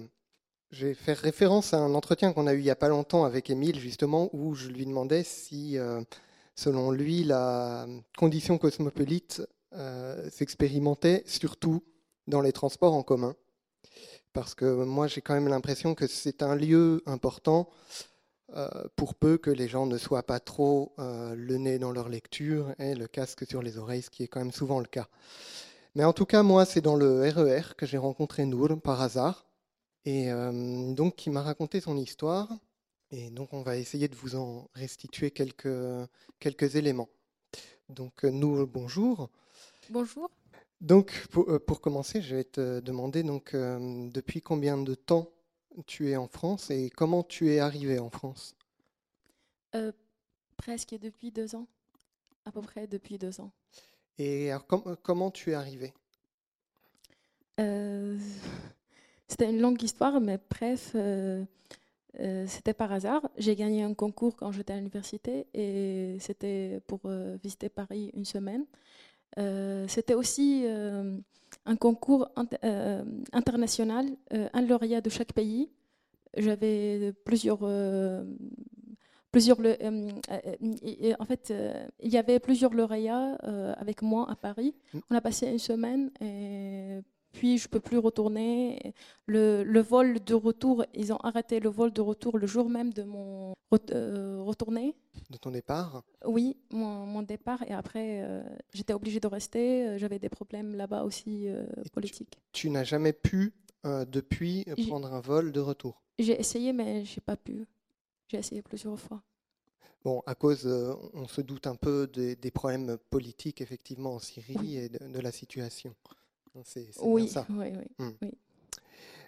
Speaker 14: je vais faire référence à un entretien qu'on a eu il n'y a pas longtemps avec Émile, justement, où je lui demandais si Selon lui, la condition cosmopolite euh, s'expérimentait surtout dans les transports en commun. Parce que moi, j'ai quand même l'impression que c'est un lieu important euh, pour peu que les gens ne soient pas trop euh, le nez dans leur lecture et le casque sur les oreilles, ce qui est quand même souvent le cas. Mais en tout cas, moi, c'est dans le RER que j'ai rencontré Nour par hasard, et euh, donc qui m'a raconté son histoire. Et donc, on va essayer de vous en restituer quelques, quelques éléments. Donc, Nour, bonjour.
Speaker 16: Bonjour.
Speaker 14: Donc, pour, pour, commencer, je vais te demander donc, depuis combien de temps tu es en France et comment tu es arrivé en France?
Speaker 16: Euh, Presque depuis deux ans, à peu près depuis deux ans.
Speaker 14: Et alors, com comment tu es arrivé?
Speaker 16: Euh, C'était une longue histoire, mais bref, euh, euh, c'était par hasard. J'ai gagné un concours quand j'étais à l'université et c'était pour euh, visiter Paris une semaine. Euh, c'était aussi un concours euh, international, euh, un lauréat de chaque pays. J'avais plusieurs, euh, plusieurs en fait, il y avait plusieurs lauréats avec moi à Paris.
Speaker 14: Mm.
Speaker 16: On a passé une semaine et puis je peux plus retourner. Le, le, vol de retour, ils ont arrêté le vol de retour le jour même de mon euh, retourné.
Speaker 14: De ton départ?
Speaker 16: Oui, mon, mon, départ. Et après, euh, j'étais obligée de rester. J'avais des problèmes là-bas aussi euh, politiques.
Speaker 14: Tu, tu n'as jamais pu, depuis, prendre un vol de retour?
Speaker 16: J'ai essayé, mais j'ai pas pu. J'ai essayé plusieurs fois.
Speaker 14: Bon, à cause, euh, on se doute un peu des, des, problèmes politiques, effectivement, en Syrie et de, de la situation.
Speaker 16: C'est oui, ça. Oui, oui,
Speaker 14: hum.
Speaker 16: oui.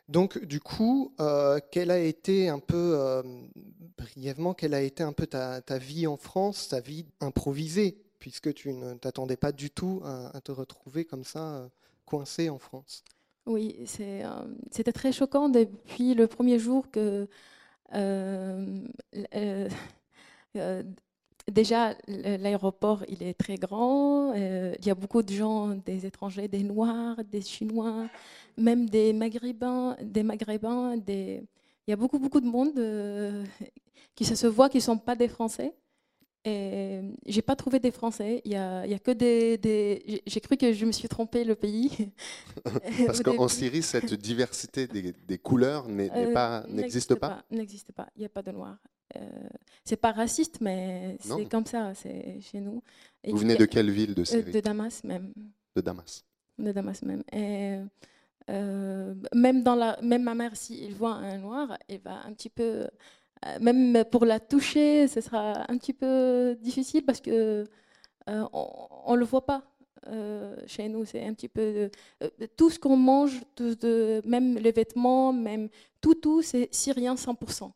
Speaker 14: Donc, du coup, euh, quelle a été un peu, euh, brièvement, quelle a été un peu ta, ta, vie en France, ta vie improvisée, puisque tu ne t'attendais pas du tout à, à, te retrouver comme ça, euh, coincé en France?
Speaker 16: Oui, c'était très choquant depuis le premier jour que <laughs> Déjà, l'aéroport, il est très grand. Euh, il y a beaucoup de gens, des étrangers, des Noirs, des Chinois, même des Maghrébins, des Maghrébins. Des... Il y a beaucoup, beaucoup de monde euh, qui ça se voit qui ne sont pas des Français. Et j'ai pas trouvé des Français. Il y a, il y a que des. des... J'ai cru que je me suis trompée le pays. <laughs>
Speaker 1: Parce <laughs> qu'en Syrie, cette diversité des, des couleurs n'existe
Speaker 16: euh,
Speaker 1: pas.
Speaker 16: N'existe pas. Il n'y a pas de noirs. Euh, c'est pas raciste, mais c'est comme ça, c'est chez nous.
Speaker 1: Et Vous venez de quelle ville de Syrie
Speaker 16: De Damas même.
Speaker 1: De Damas.
Speaker 16: De Damas même. Et, euh, même, dans la, même ma mère, s'il si voit un noir, elle va un petit peu. Euh, même pour la toucher, ce sera un petit peu difficile parce que euh, on ne le voit pas. Euh, chez nous, c'est un petit peu tout ce qu'on mange, tout, de, même les vêtements, même tout, tout, c'est syrien 100%.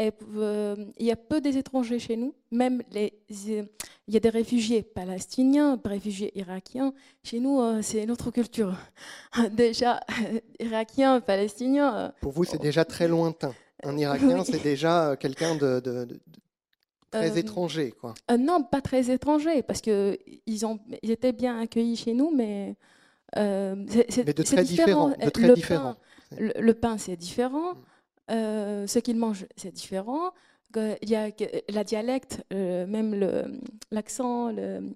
Speaker 16: Et, euh, il y a peu des étrangers chez nous, même les, il y a des réfugiés palestiniens, des réfugiés irakiens. Chez nous, euh, c'est notre culture. <laughs> déjà, irakien, palestinien. euh,
Speaker 14: Pour vous, c'est déjà très lointain. Un <laughs> Irakien,
Speaker 16: oui.
Speaker 14: c'est déjà quelqu'un de, de- de- de très
Speaker 16: Euh,
Speaker 14: étranger, quoi.
Speaker 16: Euh, non, pas très étrangers, parce qu'ils ils étaient bien accueillis chez nous, mais. euh, c'est-
Speaker 14: Mais de très différent, de très
Speaker 16: le
Speaker 14: différent.
Speaker 16: Pain, le, le pain, c'est différent. Euh, ce qu'ils mangent, c'est différent. Il y a la dialecte, euh, même l'accent, le,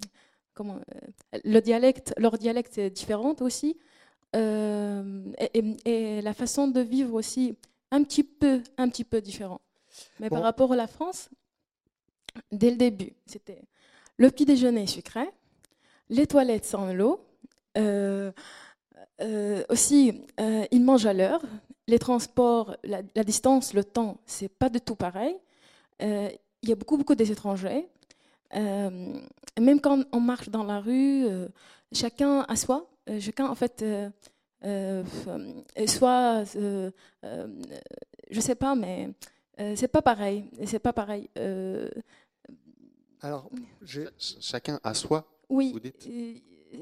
Speaker 16: comment, euh, le dialecte, leur dialecte est différent aussi. Euh, et, et- et la façon de vivre aussi, un petit peu, un petit peu différent. Mais
Speaker 14: Bon.
Speaker 16: par rapport à la France, dès le début, c'était le petit déjeuner sucré, les toilettes sans l'eau. euh, euh, aussi, euh, ils mangent à l'heure. Les transports, la, la distance, le temps, c'est pas du tout pareil. Euh, Il y a beaucoup, beaucoup des étrangers. Euh, même quand on marche dans la rue, euh, chacun à soi. Euh, chacun, en fait, euh, euh, euh, soit, euh, euh, je sais pas, mais euh, c'est pas pareil. C'est pas pareil. Euh,
Speaker 14: Alors, je...
Speaker 1: Chacun à soi
Speaker 16: oui.
Speaker 1: vous dites
Speaker 16: euh,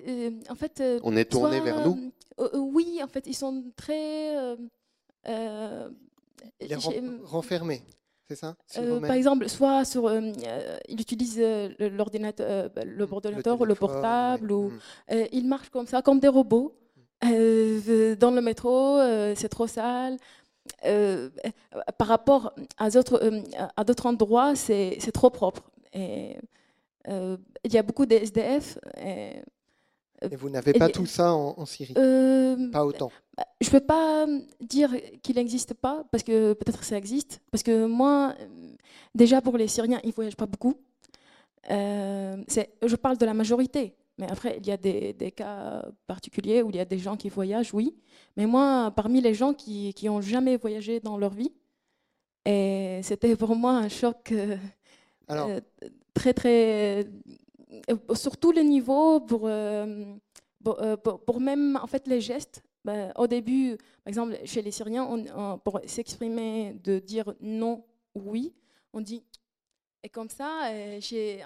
Speaker 16: euh, en fait, euh,
Speaker 1: On est tourné
Speaker 16: soit,
Speaker 1: vers nous
Speaker 16: euh, euh, Oui, en fait, ils sont très. Euh, euh,
Speaker 14: Il est
Speaker 16: j'ai-
Speaker 14: ren- renfermé, c'est ça?
Speaker 16: Euh, par exemple, soit sur, euh, il utilise l'ordinateur, bah, le le portable, ou
Speaker 14: Mm.
Speaker 16: ils marchent comme ça, comme des robots. Euh, dans le métro, euh, c'est trop sale. Euh, par rapport à d'autres, à d'autres endroits, c'est trop propre. Il y a beaucoup de SDF. Et,
Speaker 14: Et vous n'avez pas tout ça en, en Syrie?
Speaker 16: Euh,
Speaker 14: Pas autant.
Speaker 16: bah, Je ne peux pas dire qu'il n'existe pas, parce que peut-être ça existe. Parce que moi, euh, déjà pour les Syriens, ils ne voyagent pas beaucoup. Euh, je parle de la majorité. Mais après, il y a des, des cas particuliers où il y a des gens qui voyagent, oui. Mais moi, parmi les gens qui n'ont jamais voyagé dans leur vie, et c'était pour moi un choc euh,
Speaker 14: Alors-
Speaker 16: euh, très, très. Euh, sur tous les niveaux, pour, euh, pour, euh, pour- pour même en fait, les gestes. Ben, au début, par exemple, chez les Syriens, on- on- pour s'exprimer, de dire non ou oui, on dit. Et comme ça,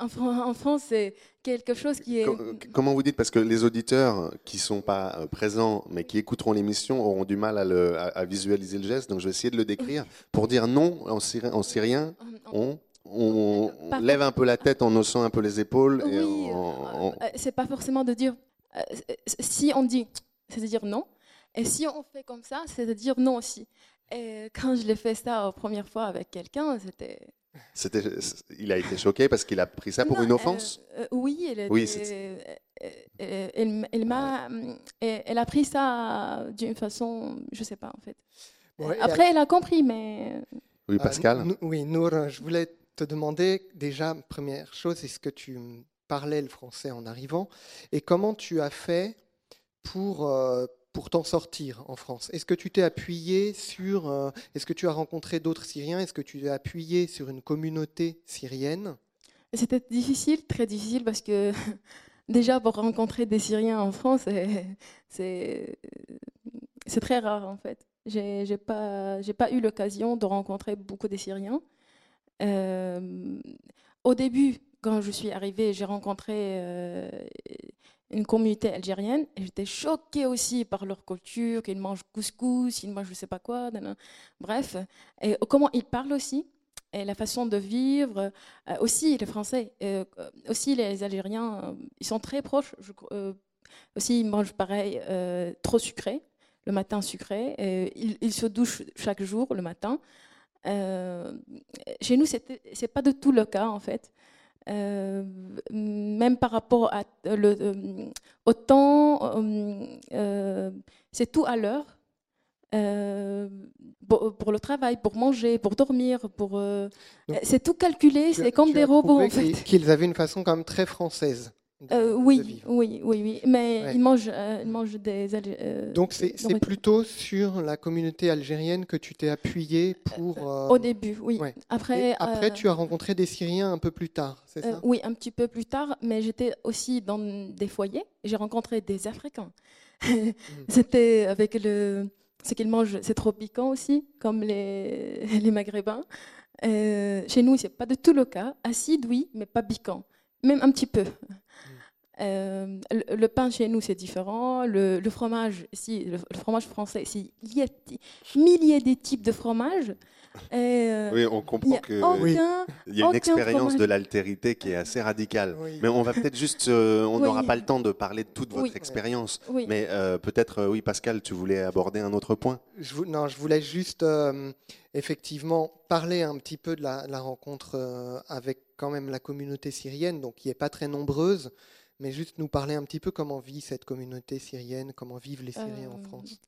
Speaker 16: en, Fran- en France, c'est quelque chose qui est.
Speaker 1: Com- Comment vous dites? Parce que les auditeurs qui sont pas présents, mais qui écouteront l'émission, auront du mal à, le- à- à visualiser le geste. Donc je vais essayer de le décrire. Pour dire non en syrien on, on- on
Speaker 16: Pas
Speaker 1: lève un peu la tête en haussant un peu les épaules.
Speaker 16: Oui,
Speaker 1: en- en-
Speaker 16: Euh, c'est pas forcément de dire. euh, si on dit, c'est-à-dire non. Et si on fait comme ça, c'est de dire non aussi. Et quand je l'ai fait ça la première fois avec quelqu'un, c'était.
Speaker 1: C'était, il a été choqué parce qu'il a pris ça pour
Speaker 16: Non,
Speaker 1: une offense.
Speaker 16: euh, euh, Oui, elle,
Speaker 1: Oui,
Speaker 16: euh, euh, elle, elle m'a, elle, elle a pris ça d'une façon, je sais pas en fait. Après, elle a compris, mais
Speaker 1: Oui, Pascal.
Speaker 14: Euh, Nou- oui, Nour, je voulais te demander déjà, première chose, est-ce que tu parlais le français en arrivant Et comment tu as fait pour, euh, pour t'en sortir en France? Est-ce que tu t'es appuyé sur... euh, est-ce que tu as rencontré d'autres Syriens? Est-ce que tu t'es appuyé sur une communauté syrienne?
Speaker 16: C'était difficile, très difficile, parce que <laughs> déjà pour rencontrer des Syriens en France, c'est- très rare en fait. J'ai pas, pas eu l'occasion de rencontrer beaucoup de Syriens. Euh, au début, quand je suis arrivée, j'ai rencontré euh, une communauté algérienne et j'étais choquée aussi par leur culture, qu'ils mangent couscous, ils mangent je sais pas quoi, bref. Et comment ils parlent aussi et la façon de vivre, euh, aussi les Français, aussi les Algériens, ils sont très proches. aussi, ils mangent pareil, trop sucré, le matin sucré. ils se douchent chaque jour le matin. Euh, chez nous, c'était- c'est pas du tout le cas en fait. Euh, même par rapport à le, euh, au temps, euh, c'est tout à l'heure. Pour, pour le travail, pour manger, pour dormir, pour c'est tout calculé, c'est comme des robots en fait.
Speaker 14: Qu'ils avaient une façon quand même très française. De-
Speaker 16: Euh,
Speaker 14: de
Speaker 16: oui, oui, oui, oui, mais
Speaker 14: Ouais.
Speaker 16: ils mangent, euh, ils mangent des. Alg- euh,
Speaker 14: Donc c'est plutôt sur la communauté algérienne que tu t'es appuyé pour... euh,
Speaker 16: Au début, oui.
Speaker 14: ouais.
Speaker 16: Après,
Speaker 14: Et après tu as rencontré des Syriens un peu plus tard, c'est ça?
Speaker 16: oui, un petit peu plus tard, mais j'étais aussi dans des foyers. J'ai rencontré des Africains. <laughs> <laughs> C'était avec le. Ce qu'ils mangent, c'est trop piquant aussi, comme les, <laughs> les Maghrébins. Chez nous, c'est pas du tout le cas. Acide, oui, mais pas piquant. Même un petit peu. Euh, le, le pain chez nous, c'est différent. Le, le fromage, si, le, le fromage français, si, il y a des milliers de types de fromage. Et, euh,
Speaker 1: Oui, on
Speaker 16: il y
Speaker 1: comprend
Speaker 16: a aucun-
Speaker 1: il y a une expérience
Speaker 16: fromage.
Speaker 1: de l'altérité qui est assez radicale.
Speaker 14: Oui.
Speaker 1: Mais on va peut-être juste, euh, on
Speaker 16: Oui.
Speaker 1: n'aura pas le temps de parler de toute votre
Speaker 16: Oui.
Speaker 1: expérience.
Speaker 16: Oui.
Speaker 1: Mais euh, peut-être, oui, Pascal, tu voulais aborder un autre point.
Speaker 14: Je non, je voulais juste euh, effectivement parler un petit peu de la, la rencontre euh, avec quand même la communauté syrienne, donc qui n'est pas très nombreuse, mais juste nous parler un petit peu comment vit cette communauté syrienne, comment vivent les Syriens en
Speaker 16: Euh,
Speaker 14: France.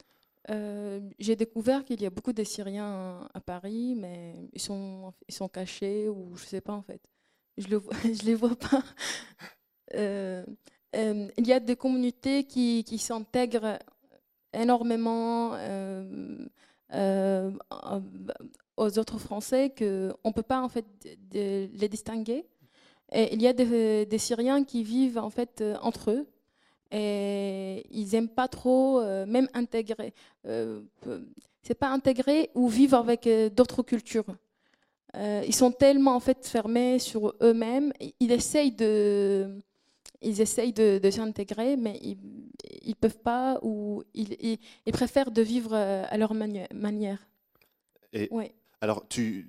Speaker 16: euh, J'ai découvert qu'il y a beaucoup de Syriens à Paris, mais ils sont, ils sont cachés ou je sais pas en fait. Je le <laughs> je les vois pas. Euh, euh, il y a des communautés qui, qui s'intègrent énormément aux autres Français que on peut pas en fait de- les distinguer. Et il y a des, des Syriens qui vivent en fait euh, entre eux et ils aiment pas trop euh, même intégrer. Euh, c'est pas intégrer ou vivre avec d'autres cultures. Ils sont tellement en fait fermés sur eux-mêmes. Ils essayent de, ils essayent de, de s'intégrer, mais ils, ils peuvent pas ou ils, ils, ils préfèrent de vivre à leur mani- manière.
Speaker 1: Et
Speaker 16: Ouais.
Speaker 1: alors, tu,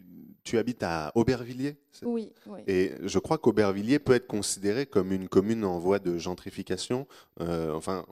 Speaker 1: tu habites à Aubervilliers
Speaker 16: Oui, oui.
Speaker 1: Et je crois qu'Aubervilliers peut être considéré comme une commune en voie de gentrification. Euh, enfin,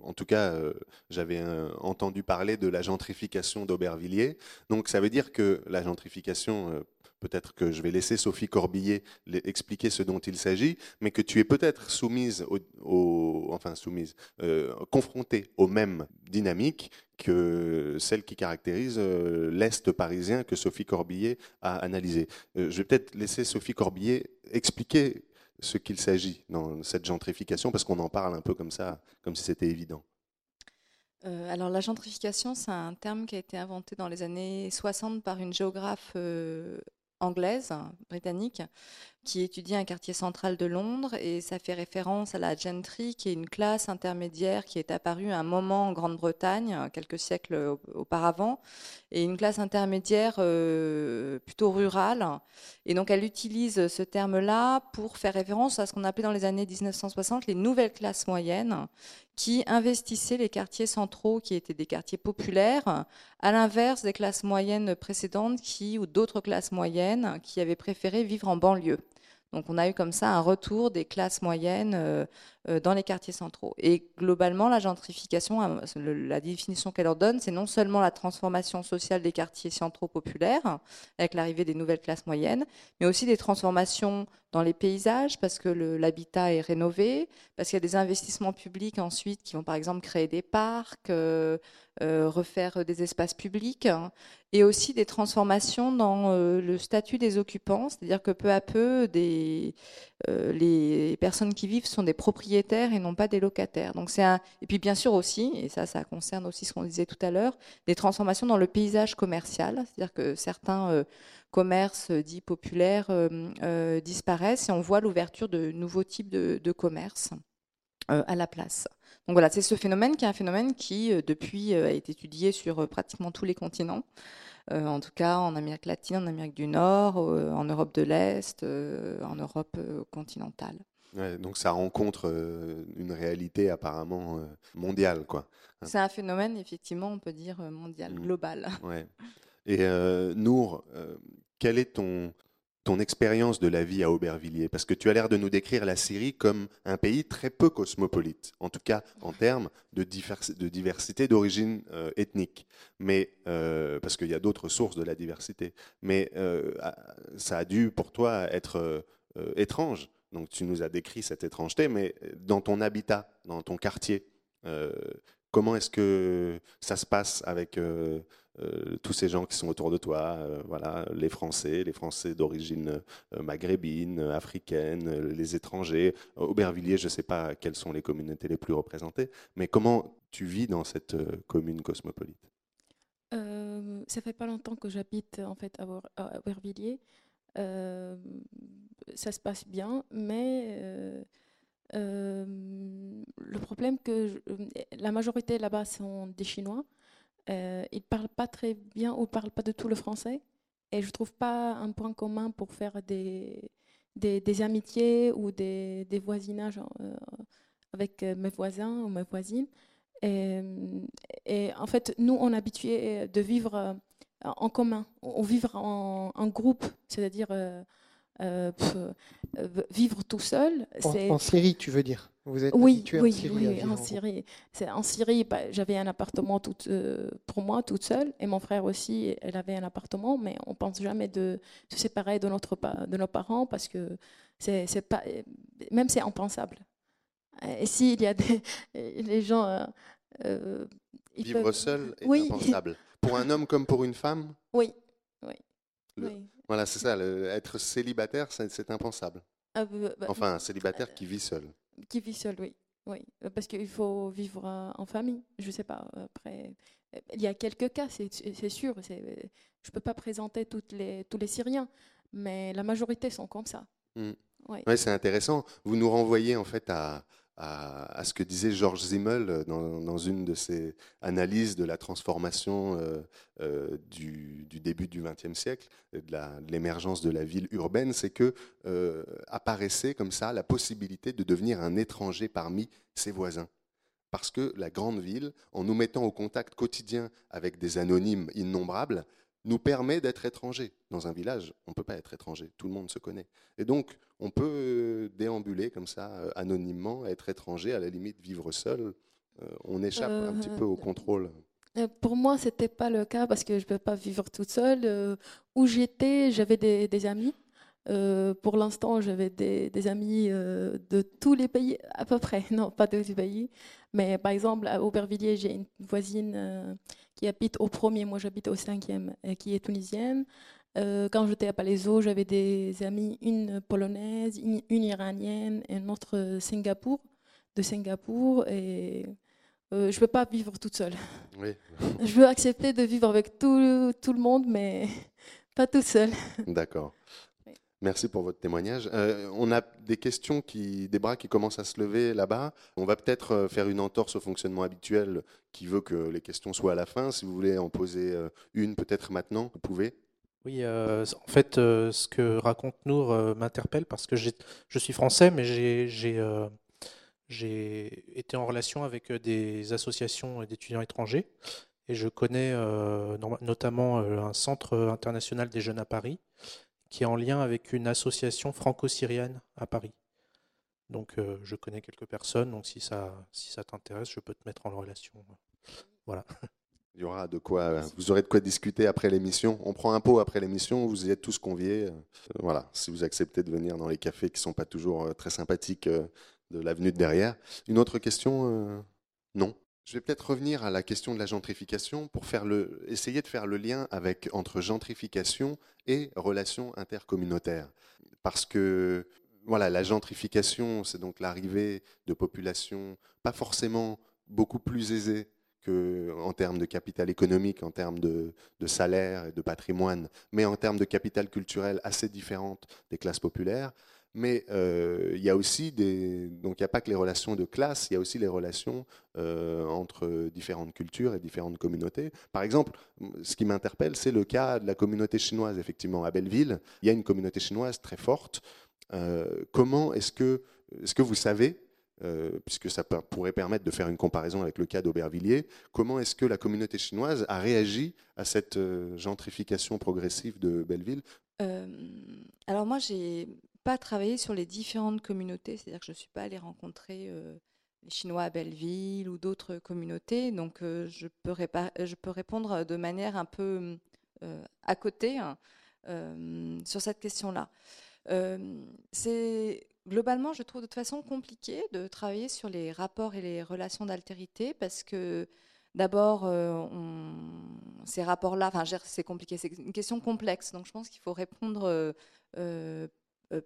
Speaker 1: en tout cas, euh, j'avais euh, entendu parler de la gentrification d'Aubervilliers. Donc, ça veut dire que la gentrification, peut-être que je vais laisser Sophie Corbillet expliquer ce dont il s'agit, mais que tu es peut-être soumise, au, enfin soumise, euh, confrontée aux mêmes dynamiques que celles qui caractérisent euh, l'Est parisien que Sophie Corbillet a analysé. Euh, je vais peut-être laisser Sophie Corbillet expliquer ce qu'il s'agit dans cette gentrification, parce qu'on en parle un peu comme ça, comme si c'était évident.
Speaker 11: Alors la gentrification, c'est un terme qui a été inventé dans les années 60 par une géographe anglaise, britannique, qui étudie un quartier central de Londres et ça fait référence à la gentry, qui est une classe intermédiaire qui est apparue à un moment en Grande-Bretagne, quelques siècles au- auparavant, et une classe intermédiaire euh, plutôt rurale. Et donc elle utilise ce terme-là pour faire référence à ce qu'on appelait dans les années 1960 les nouvelles classes moyennes, qui investissaient les quartiers centraux, qui étaient des quartiers populaires, à l'inverse des classes moyennes précédentes qui, ou d'autres classes moyennes qui avaient préféré vivre en banlieue. Donc on a eu comme ça un retour des classes moyennes euh, euh, dans les quartiers centraux. Et globalement, la gentrification, euh, la définition qu'elle leur donne, c'est non seulement la transformation sociale des quartiers centraux populaires, avec l'arrivée des nouvelles classes moyennes, mais aussi des transformations dans les paysages, parce que l'habitat est rénové, parce qu'il y a des investissements publics ensuite qui vont par exemple créer des parcs, euh, refaire des espaces publics, hein, et aussi des transformations dans euh, le statut des occupants, c'est-à-dire que peu à peu, euh, les personnes qui vivent sont des propriétaires et non pas des locataires. Donc un... Et puis bien sûr aussi, et ça, ça concerne aussi ce qu'on disait tout à l'heure, des transformations dans le paysage commercial, c'est-à-dire que certains commerces dits populaires disparaissent et on voit l'ouverture de nouveaux types de, commerces à la place. Donc voilà, c'est ce phénomène qui est un phénomène qui, euh, depuis, euh, a été étudié sur euh, pratiquement tous les continents. Euh, en tout cas, en Amérique latine, en Amérique du Nord, euh, en Europe de l'Est, euh, en Europe continentale.
Speaker 1: Ouais, donc ça rencontre une réalité apparemment mondiale, quoi.
Speaker 11: C'est un phénomène, effectivement, on peut dire mondial, global.
Speaker 1: Ouais. Et Nour, quelle est ton, ton expérience de la vie à Aubervilliers Parce que tu as l'air de nous décrire la Syrie comme un pays très peu cosmopolite, en tout cas en termes de, divers- de diversité d'origine euh, ethnique. Mais euh, parce qu'il y a d'autres sources de la diversité. Mais euh, ah, ça a dû pour toi être étrange. Donc tu nous as décrit cette étrangeté, mais dans ton habitat, dans ton quartier, comment est-ce que ça se passe avec euh, tous ces gens qui sont autour de toi, euh, voilà, les Français, les Français d'origine euh, maghrébine, africaine, les étrangers. Aubervilliers, je ne sais pas quelles sont les communautés les plus représentées, mais comment tu vis dans cette commune cosmopolite?
Speaker 16: Euh, ça fait pas longtemps que j'habite en fait à, Auber- à Aubervilliers. Ça se passe bien, mais le problème que la majorité là-bas sont des Chinois. Euh, ils parlent pas très bien ou parlent pas du tout le français, et je trouve pas un point commun pour faire des des, amitiés ou des, des voisinages euh, avec euh, mes voisins ou mes voisines. Et, en fait, nous, on est habitués de vivre euh, en commun, on vivre en, groupe, c'est-à-dire euh, pff, euh, vivre tout seul.
Speaker 14: En, Syrie, tu veux dire? Vous êtes
Speaker 16: oui,
Speaker 14: habitué
Speaker 16: oui,
Speaker 14: en Syrie
Speaker 16: oui,
Speaker 14: à
Speaker 16: oui,
Speaker 14: vivre
Speaker 16: en. Syrie. En Syrie, bah, j'avais un appartement tout, euh, pour moi toute seule et mon frère aussi, elle avait un appartement, mais on pense jamais de se séparer de notre de nos parents parce que c'est c'est pas même c'est impensable. Et s'il y a des <laughs> les gens ils
Speaker 1: Vivre
Speaker 16: peuvent-
Speaker 1: seul est
Speaker 16: oui.
Speaker 1: impensable. Pour un homme comme pour une femme?
Speaker 16: Oui, oui.
Speaker 1: Le-
Speaker 16: oui.
Speaker 1: Voilà, c'est ça. le- être célibataire, c'est impensable.
Speaker 16: Ah, bah, bah,
Speaker 1: Enfin, un célibataire qui vit seul.
Speaker 16: Qui vit seul, oui. oui. Euh, Parce qu'il faut vivre euh, en famille. Je sais pas. Après, euh, il y a quelques cas, c'est sûr. Je peux pas présenter toutes les, tous les Syriens, mais la majorité sont comme ça.
Speaker 1: Mm.
Speaker 16: Ouais.
Speaker 1: Ouais, c'est intéressant. Vous nous renvoyez en fait à, à, ce que disait Georges Simmel euh, dans, une de ses analyses de la transformation euh, euh, du, début du XXe siècle, et de l'émergence de la ville urbaine, c'est que euh, apparaissait comme ça la possibilité de devenir un étranger parmi ses voisins. Parce que la grande ville, en nous mettant au contact quotidien avec des anonymes innombrables, nous permet d'être étranger. Dans un village, on ne peut pas être étranger, tout le monde se connaît. Et donc, on peut euh, déambuler comme ça, euh, anonymement, être étranger, à la limite vivre seul. Euh, on échappe un petit peu au contrôle.
Speaker 16: Pour moi, c'était pas le cas parce que je ne peux pas vivre toute seule. Où j'étais, j'avais des, des amis. Euh, pour l'instant, j'avais des, des amis euh, de tous les pays, à peu près. <laughs> Non, pas de tous les pays. Mais par exemple, à Aubervilliers, j'ai une voisine euh, qui habite au premier, moi j'habite au cinquième, et qui est tunisienne. Quand j'étais à Palaiso, j'avais des amis, une polonaise, une, une iranienne et une autre Singapour, de Singapour. Et je ne peux pas vivre toute seule.
Speaker 1: Oui. <laughs>
Speaker 16: Je veux accepter de vivre avec tout, tout le monde, mais <laughs> pas toute seule.
Speaker 1: D'accord. Merci pour votre témoignage. Euh, on a des questions, qui, des bras qui commencent à se lever là-bas. On va peut-être euh, faire une entorse au fonctionnement habituel qui veut que les questions soient à la fin. Si vous voulez en poser euh, une, peut-être maintenant, vous pouvez.
Speaker 17: Oui, en fait, ce que raconte Nour m'interpelle parce que je suis français, mais j'ai été en relation avec des associations d'étudiants étrangers et je connais notamment un centre international des jeunes à Paris qui est en lien avec une association franco-syrienne à Paris. Donc, euh, je connais quelques personnes, donc si ça, si ça t'intéresse, je peux te mettre en relation. Voilà.
Speaker 1: Il y aura de quoi, vous aurez de quoi discuter après l'émission. On prend un pot après l'émission, vous y êtes tous conviés. Euh, Voilà, si vous acceptez de venir dans les cafés qui ne sont pas toujours euh, très sympathiques euh, de l'avenue de derrière. Une autre question euh, Non? Je vais peut-être revenir à la question de la gentrification pour essayer de faire le lien entre gentrification et relations intercommunautaires. Parce que voilà, la gentrification, c'est donc l'arrivée de populations pas forcément beaucoup plus aisées que en termes de capital économique, en termes de, de salaire et de patrimoine, mais en termes de capital culturel assez différentes des classes populaires. Mais euh, il y a aussi. Donc il n'y a pas que les relations de classe, il y a aussi les relations euh, entre différentes cultures et différentes communautés. Par exemple, ce qui m'interpelle, c'est le cas de la communauté chinoise, effectivement, à Belleville. Il y a une communauté chinoise très forte. Euh, comment est-ce que, est-ce que vous savez puisque ça pourrait permettre de faire une comparaison avec le cas d'Aubervilliers, comment est-ce que la communauté chinoise a réagi à cette gentrification progressive de Belleville?
Speaker 11: Alors moi, j'ai pas sur les différentes communautés, c'est-à-dire que je ne suis pas allée rencontrer euh, les Chinois à Belleville ou d'autres communautés, donc euh, je, peux je peux répondre de manière un peu euh, à côté hein, sur cette question-là. C'est globalement, je trouve de toute façon compliqué de travailler sur les rapports et les relations d'altérité parce que d'abord, ces rapports-là, enfin, c'est compliqué, c'est une question complexe, donc je pense qu'il faut répondre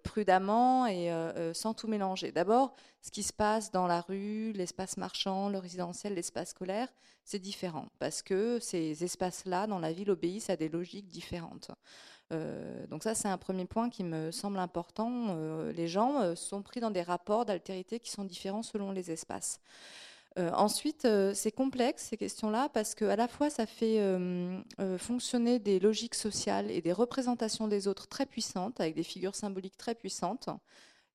Speaker 11: prudemment et euh, euh, sans tout mélanger. D'abord, ce qui se passe dans la rue, l'espace marchand, le résidentiel, l'espace scolaire, c'est différent parce que ces espaces-là, dans la ville, obéissent à des logiques différentes. Euh, donc ça, c'est un premier point qui me semble important. Euh, les gens euh, sont pris dans des rapports d'altérité qui sont différents selon les espaces. Euh, ensuite, euh, c'est complexe ces questions-là parce qu'à la fois ça fait euh, fonctionner des logiques sociales et des représentations des autres très puissantes, avec des figures symboliques très puissantes,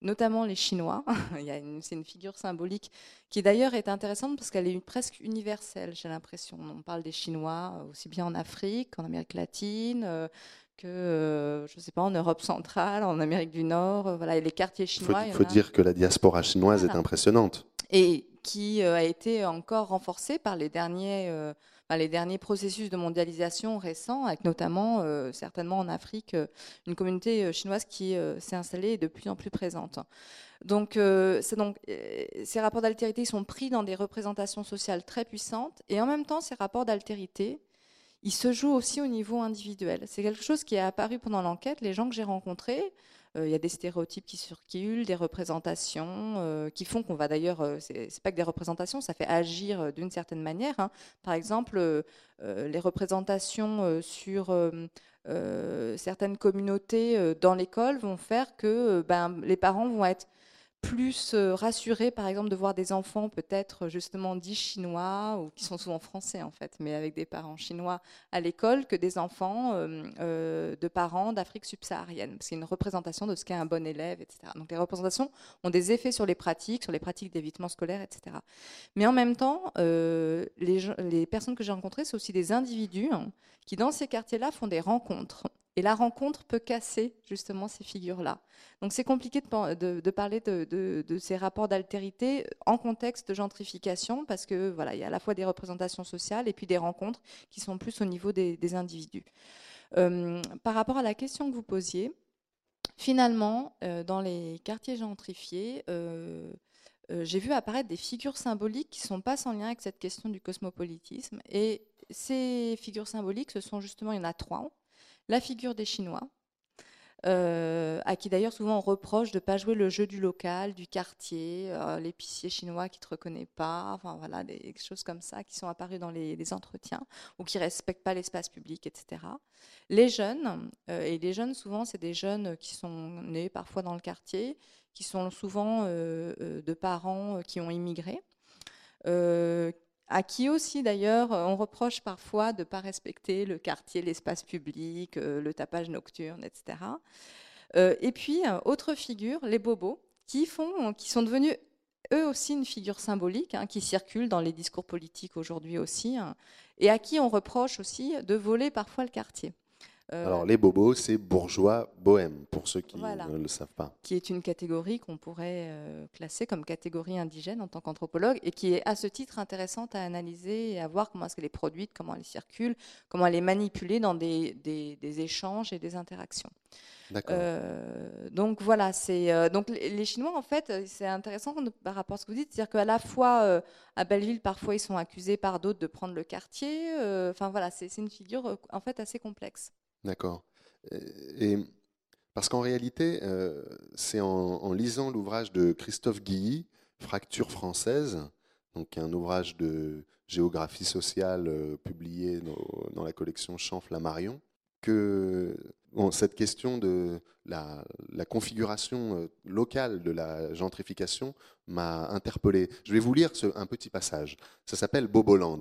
Speaker 11: notamment les Chinois. <laughs> C'est une figure symbolique qui d'ailleurs est intéressante parce qu'elle est presque universelle, j'ai l'impression. On parle des Chinois aussi bien en Afrique, en Amérique latine. que, euh, je ne sais pas, en Europe centrale, en Amérique du Nord, euh, voilà, et les quartiers
Speaker 1: faut,
Speaker 11: chinois. il
Speaker 1: faut dire que la diaspora chinoise est impressionnante.
Speaker 11: et qui euh, a été encore renforcé par les derniers, euh, les derniers processus de mondialisation récents, avec notamment, euh, certainement en Afrique, une communauté chinoise qui s'est installée et de plus en plus présente. Donc, ces rapports d'altérité sont pris dans des représentations sociales très puissantes, et en même temps, ces rapports d'altérité, ils se jouent aussi au niveau individuel. C'est quelque chose qui est apparu pendant l'enquête. Les gens que j'ai rencontrés, il y a des stéréotypes qui circulent, des représentations euh, qui font qu'on va d'ailleurs, euh, c'est pas que des représentations, ça fait agir euh, d'une certaine manière. hein. Par exemple, euh, euh, les représentations euh, sur euh, euh, certaines communautés euh, dans l'école vont faire que euh, ben, les parents vont être plus euh, rassurés, par exemple, de voir des enfants peut-être justement dits chinois, ou qui sont souvent français en fait, mais avec des parents chinois à l'école, que des enfants euh, euh, de parents d'Afrique subsaharienne. C'est une représentation de ce qu'est un bon élève, etc. Donc les représentations ont des effets sur les pratiques, sur les pratiques d'évitement scolaire, etc. Mais en même temps, euh, les personnes que j'ai rencontrées, c'est aussi des individus hein, qui, dans ces quartiers-là, font des rencontres Et la rencontre peut casser justement ces figures-là. Donc c'est compliqué de, parler de, ces rapports d'altérité en contexte de gentrification parce que voilà, il y a à la fois des représentations sociales et puis des rencontres qui sont plus au niveau des, individus. Euh, par rapport à la question que vous posiez, finalement, euh, dans les quartiers gentrifiés, euh, j'ai vu apparaître des figures symboliques qui ne sont pas sans lien avec cette question du cosmopolitisme. Et ces figures symboliques, ce sont justement, il y en a trois la figure des Chinois, euh, à qui d'ailleurs souvent on reproche de ne pas jouer le jeu du local, du quartier, euh, l'épicier chinois qui ne te reconnaît pas, enfin voilà, des choses comme ça qui sont apparues dans les, entretiens, ou qui ne respectent pas l'espace public, etc. Les jeunes, euh, et les jeunes souvent c'est des jeunes qui sont nés parfois dans le quartier, qui sont souvent de parents qui ont immigré, à qui aussi d'ailleurs on reproche parfois de ne pas respecter le quartier, l'espace public, euh, le tapage nocturne, etc. Euh, et puis, euh, autre figure, les bobos, qui, font, qui sont devenus eux aussi une figure symbolique, hein, qui circule dans les discours politiques aujourd'hui aussi, hein, et à qui on reproche aussi de voler parfois le quartier.
Speaker 1: Euh, Alors les bobos, c'est bourgeois bohème, pour ceux qui ne le savent pas.
Speaker 11: Qui est une catégorie qu'on pourrait euh, classer comme catégorie indigène en tant qu'anthropologue et qui est à ce titre intéressante à analyser et à voir comment est-ce qu'elle est produite, comment elle circule, comment elle est manipulée dans des, des, échanges et des interactions. Euh, donc voilà, c'est donc les Chinois en fait, c'est intéressant par rapport à ce que vous dites, c'est-à-dire qu'à la fois à Belleville, parfois ils sont accusés par d'autres de prendre le quartier. Enfin voilà, c'est une figure en fait assez complexe.
Speaker 1: D'accord. Et parce qu'en réalité, euh, c'est en, lisant l'ouvrage de Christophe Guilly, Fracture française, donc un ouvrage de géographie sociale euh, publié dans, la collection Champ-Flammarion, que cette question de la, configuration euh, locale de la gentrification m'a interpellé. Je vais vous lire un petit passage. Ça s'appelle Boboland,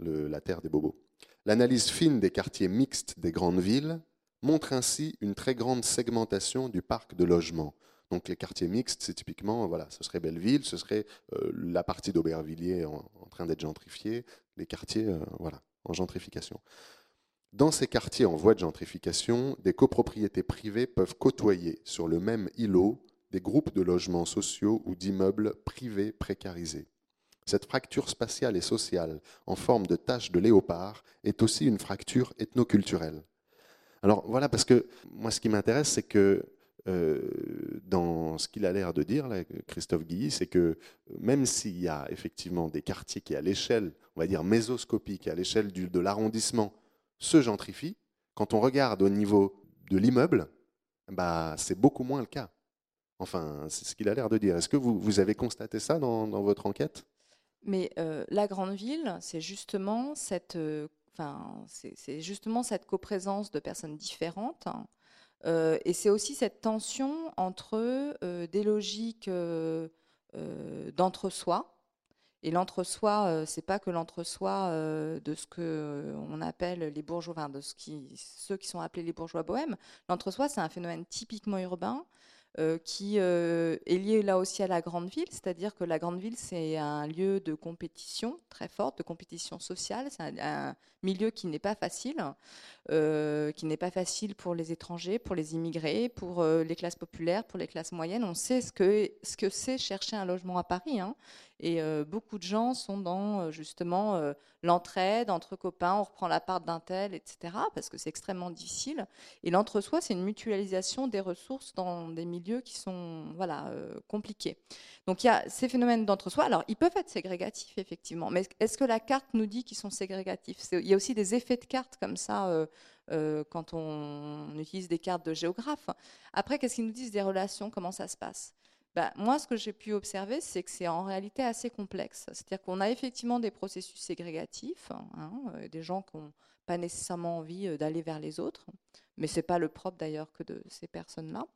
Speaker 1: la terre des bobos. L'analyse fine des quartiers mixtes des grandes villes montre ainsi une très grande segmentation du parc de logement. Donc les quartiers mixtes, c'est typiquement, voilà, ce serait Belleville, ce serait euh, la partie d'Aubervilliers en, train d'être gentrifiée, les quartiers euh, voilà, en gentrification. Dans ces quartiers en voie de gentrification, des copropriétés privées peuvent côtoyer sur le même îlot des groupes de logements sociaux ou d'immeubles privés précarisés. Cette fracture spatiale et sociale, en forme de tache de léopard, est aussi une fracture ethnoculturelle. Alors voilà, parce que moi ce qui m'intéresse, c'est que euh, dans ce qu'il a l'air de dire, Christophe Guilly, c'est que même s'il y a effectivement des quartiers qui, à l'échelle, on va dire mésoscopique, à l'échelle de l'arrondissement, se gentrifient, quand on regarde au niveau de l'immeuble, bah, c'est beaucoup moins le cas. Enfin, c'est ce qu'il a l'air de dire. Est-ce que vous, vous, avez constaté ça dans votre enquête?
Speaker 11: Mais euh, la grande ville, c'est justement cette, euh, c'est justement cette coprésence de personnes différentes. Hein. Euh, et c'est aussi cette tension entre des logiques d'entre-soi. Et l'entre-soi, c'est pas que l'entre-soi de ce que on appelle les bourgeois, de ceux qui sont appelés les bourgeois bohèmes. L'entre-soi, c'est un phénomène typiquement urbain euh, qui euh, est lié là aussi à la grande ville, c'est-à-dire que la grande ville, c'est un lieu de compétition très forte, de compétition sociale, c'est un, milieu qui n'est pas facile, euh, qui n'est pas facile pour les étrangers, pour les immigrés, pour les classes populaires, pour les classes moyennes. On sait ce que ce que c'est chercher un logement à Paris. Hein. Et euh, beaucoup de gens sont dans euh, justement euh, l'entraide entre copains, on reprend la part d'un tel, etc. Parce que c'est extrêmement difficile. Et l'entre-soi, c'est une mutualisation des ressources dans des milieux qui sont voilà, compliqués. Donc il y a ces phénomènes d'entre-soi. Alors ils peuvent être ségrégatifs, effectivement. Mais est-ce que la carte nous dit qu'ils sont ségrégatifs? Il y a aussi des effets de carte comme ça. quand on utilise des cartes de géographes. Après, qu'est-ce qu'ils nous disent des relations? Comment ça se passe? Bah, moi, ce que j'ai pu observer, c'est que c'est en réalité assez complexe. C'est-à-dire qu'on a effectivement des processus ségrégatifs, hein, euh, des gens qui n'ont pas nécessairement envie euh, d'aller vers les autres mais ce n'est pas le propre d'ailleurs que de ces personnes-là.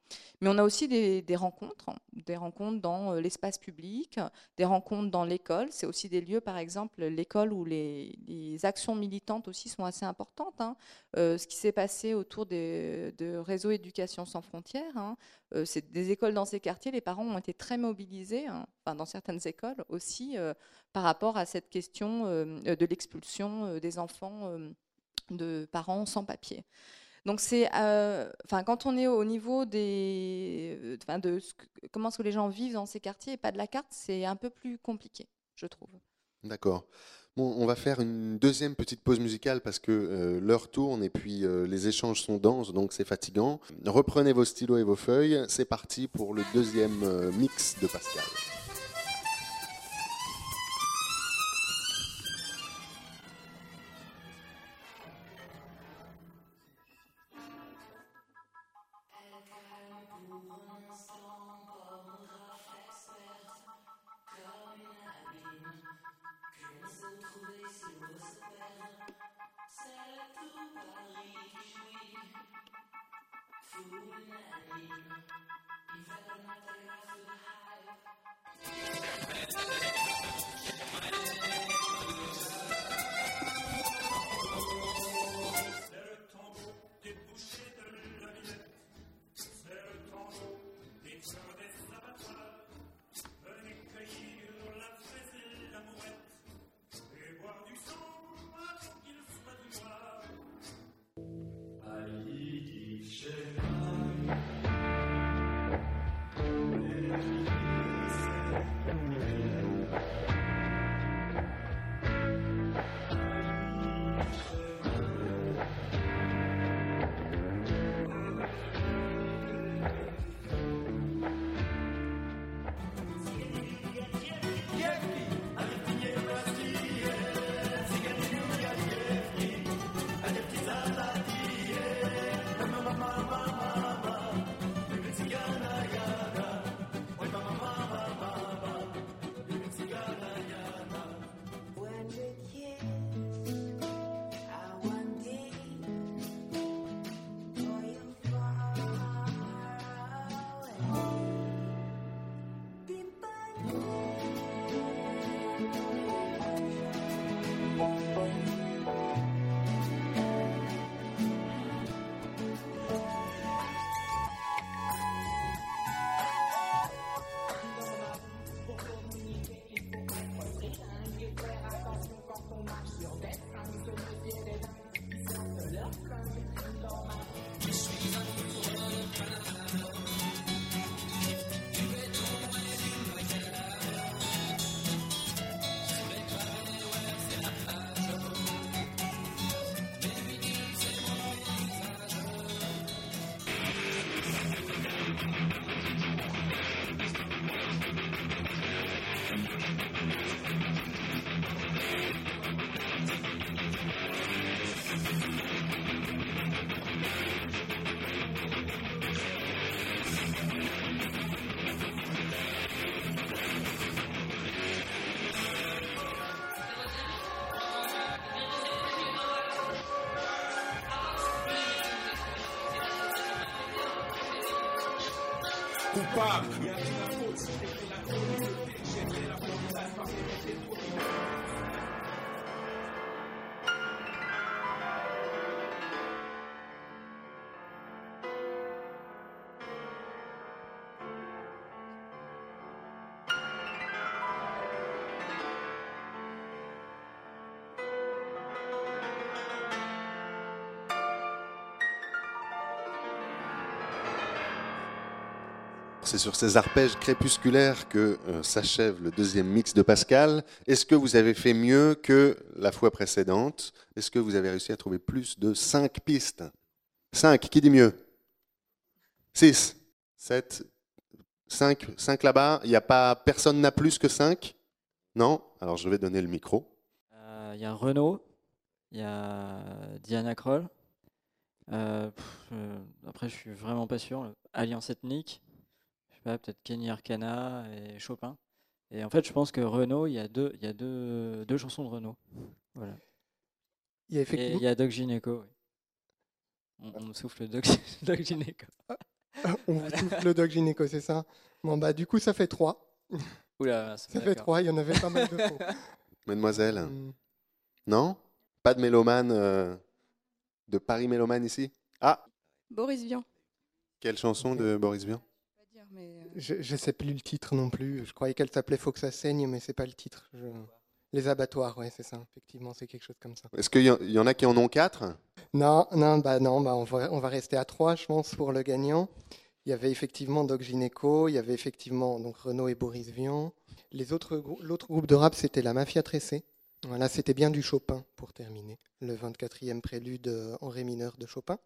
Speaker 11: Mais on a aussi des, rencontres, des rencontres dans euh, l'espace public, des rencontres dans l'école. C'est aussi des lieux, par exemple, l'école où les, actions militantes aussi sont assez importantes. Hein. Euh, ce qui s'est passé autour des, de réseau éducation sans frontières, hein. c'est des écoles dans ces quartiers, les parents ont été très mobilisés, hein, enfin, dans certaines écoles aussi, par rapport à cette question de l'expulsion des enfants de parents sans papier. Donc c'est, euh, enfin, quand on est au niveau des, enfin, de ce que- comment est-ce que les gens vivent dans ces quartiers et pas de la carte, c'est un peu plus compliqué, je trouve.
Speaker 1: D'accord. Bon, on va faire une deuxième petite pause musicale parce que euh, l'heure tourne et puis euh, les échanges sont denses, donc c'est fatigant. Reprenez vos stylos et vos feuilles. C'est parti pour le deuxième mix de Pascal.
Speaker 18: Coupable.
Speaker 1: C'est sur ces arpèges crépusculaires que euh, s'achève le deuxième mix de Pascal. Est-ce que vous avez fait mieux que la fois précédente? Est-ce que vous avez réussi à trouver plus de 5 pistes? 5, qui dit mieux? 6, 7, 5, 5 là-bas. Il n'y a pas, personne n'a plus que 5 Non? Alors je vais donner le micro.
Speaker 19: Euh, Il y a Renault, il y a Diana Kroll. Euh, après, je suis vraiment pas sûr. Alliance ethnique, pas, peut-être Kenny Arcana et Chopin. Et en fait, je pense que Renault, il y a deux, il y a deux, deux chansons de Renault. Voilà.
Speaker 14: Il y a
Speaker 19: Et
Speaker 14: effectivement-
Speaker 19: il y a Doc Gineco. oui. On, on souffle Doc, <laughs> Doc Gineco.
Speaker 14: On vous souffle le doc gynéco, c'est ça Bon, bah, du coup, ça fait 3.
Speaker 19: Oula,
Speaker 14: ça fait. 3, il y en avait pas mal de faux. <laughs>
Speaker 1: Mademoiselle
Speaker 14: Hmm.
Speaker 1: Non? Pas de mélomane euh, de Paris Mélomane ici? Ah
Speaker 11: Boris Vian.
Speaker 1: Quelle chanson de Boris Vian?
Speaker 14: Je, je sais plus le titre non plus. Je croyais qu'elle s'appelait Faut que ça saigne, mais c'est pas le titre. Je- Les abattoirs, oui, c'est ça. Effectivement, c'est quelque chose comme ça.
Speaker 1: Est-ce qu'il y, en- il y en a qui en ont quatre?
Speaker 14: Non, non, bah non, bah on va, on va rester à trois, je pense, pour le gagnant. Il y avait effectivement Doc Gineco, il y avait effectivement donc Renaud et Boris Vian. Les autres, l'autre groupe de rap, c'était la Mafia Tressée. Voilà, c'était bien du Chopin pour terminer. Le 24e prélude euh, en ré mineur de Chopin.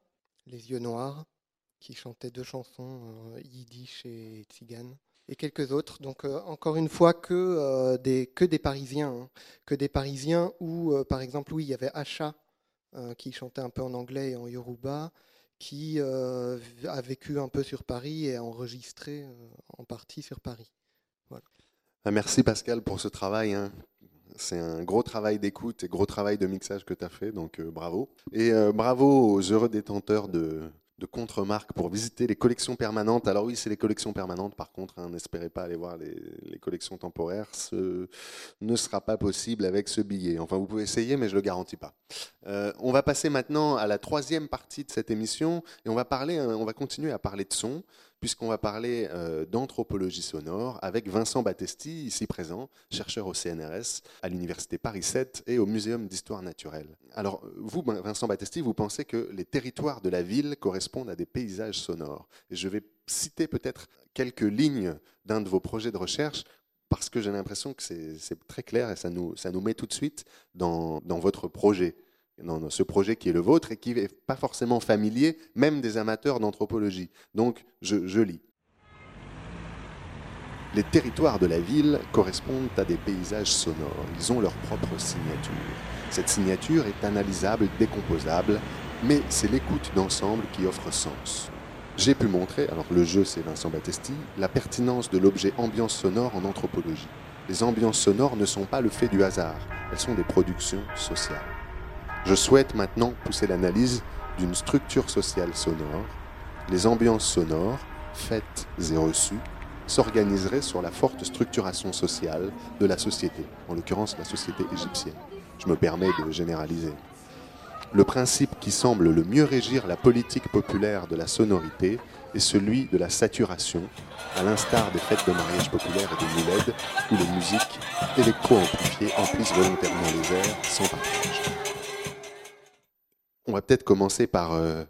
Speaker 14: Les Yeux Noirs, qui chantaient deux chansons, euh, Yiddish et Tzigane. Et quelques autres. Donc, euh, encore une fois, que, euh, des, que des Parisiens. hein. Que des Parisiens où, par exemple, oui, il y avait Acha qui chantait un peu en anglais et en yoruba, qui a vécu un peu sur Paris et a enregistré en partie sur Paris. Voilà.
Speaker 1: Ah, Merci Pascal pour ce travail. hein. C'est un gros travail d'écoute et gros travail de mixage que tu as fait, donc bravo. Et bravo aux heureux détenteurs de, de contre-marques pour visiter les collections permanentes. Alors oui, c'est les collections permanentes, par contre, hein, n'espérez pas aller voir les, collections temporaires. Ce ne sera pas possible avec ce billet. Enfin, vous pouvez essayer, mais je ne le garantis pas. Euh, on va passer maintenant à la troisième partie de cette émission et on va, va continuer à parler de son puisqu'on va parler euh, d'anthropologie sonore avec Vincent Battesti, ici présent, chercheur au CNRS, à l'Université Paris 7 et au Muséum d'histoire naturelle. Alors, vous, Ben- Vincent Battesti, vous pensez que les territoires de la ville correspondent à des paysages sonores. Et je vais citer peut-être quelques lignes d'un de vos projets de recherche parce que j'ai l'impression que c'est très clair et ça nous, met tout de suite dans votre projet, dans, dans ce projet qui est le vôtre et qui n'est pas forcément familier, même des amateurs d'anthropologie. Donc, je, je lis. Les territoires de la ville correspondent à des paysages sonores. Ils ont leur propre signature. Cette signature est analysable, décomposable, mais c'est l'écoute d'ensemble qui offre sens. J'ai pu montrer, alors le jeu c'est Vincent Battesti, la pertinence de l'objet ambiance sonore en anthropologie. Les ambiances sonores ne sont pas le fait du hasard, elles sont des productions sociales. Je souhaite maintenant pousser l'analyse d'une structure sociale sonore. Les ambiances sonores, faites et reçues, s'organiseraient sur la forte structuration sociale de la société, en l'occurrence la société égyptienne. Je me permets de généraliser. Le principe qui semble le mieux régir la politique populaire de la sonorité est celui de la saturation, à l'instar des fêtes de mariage populaires et des moulèdes, où les musiques électro-amplifiées emplissent volontairement les airs sans partage. On va peut-être commencer par, euh,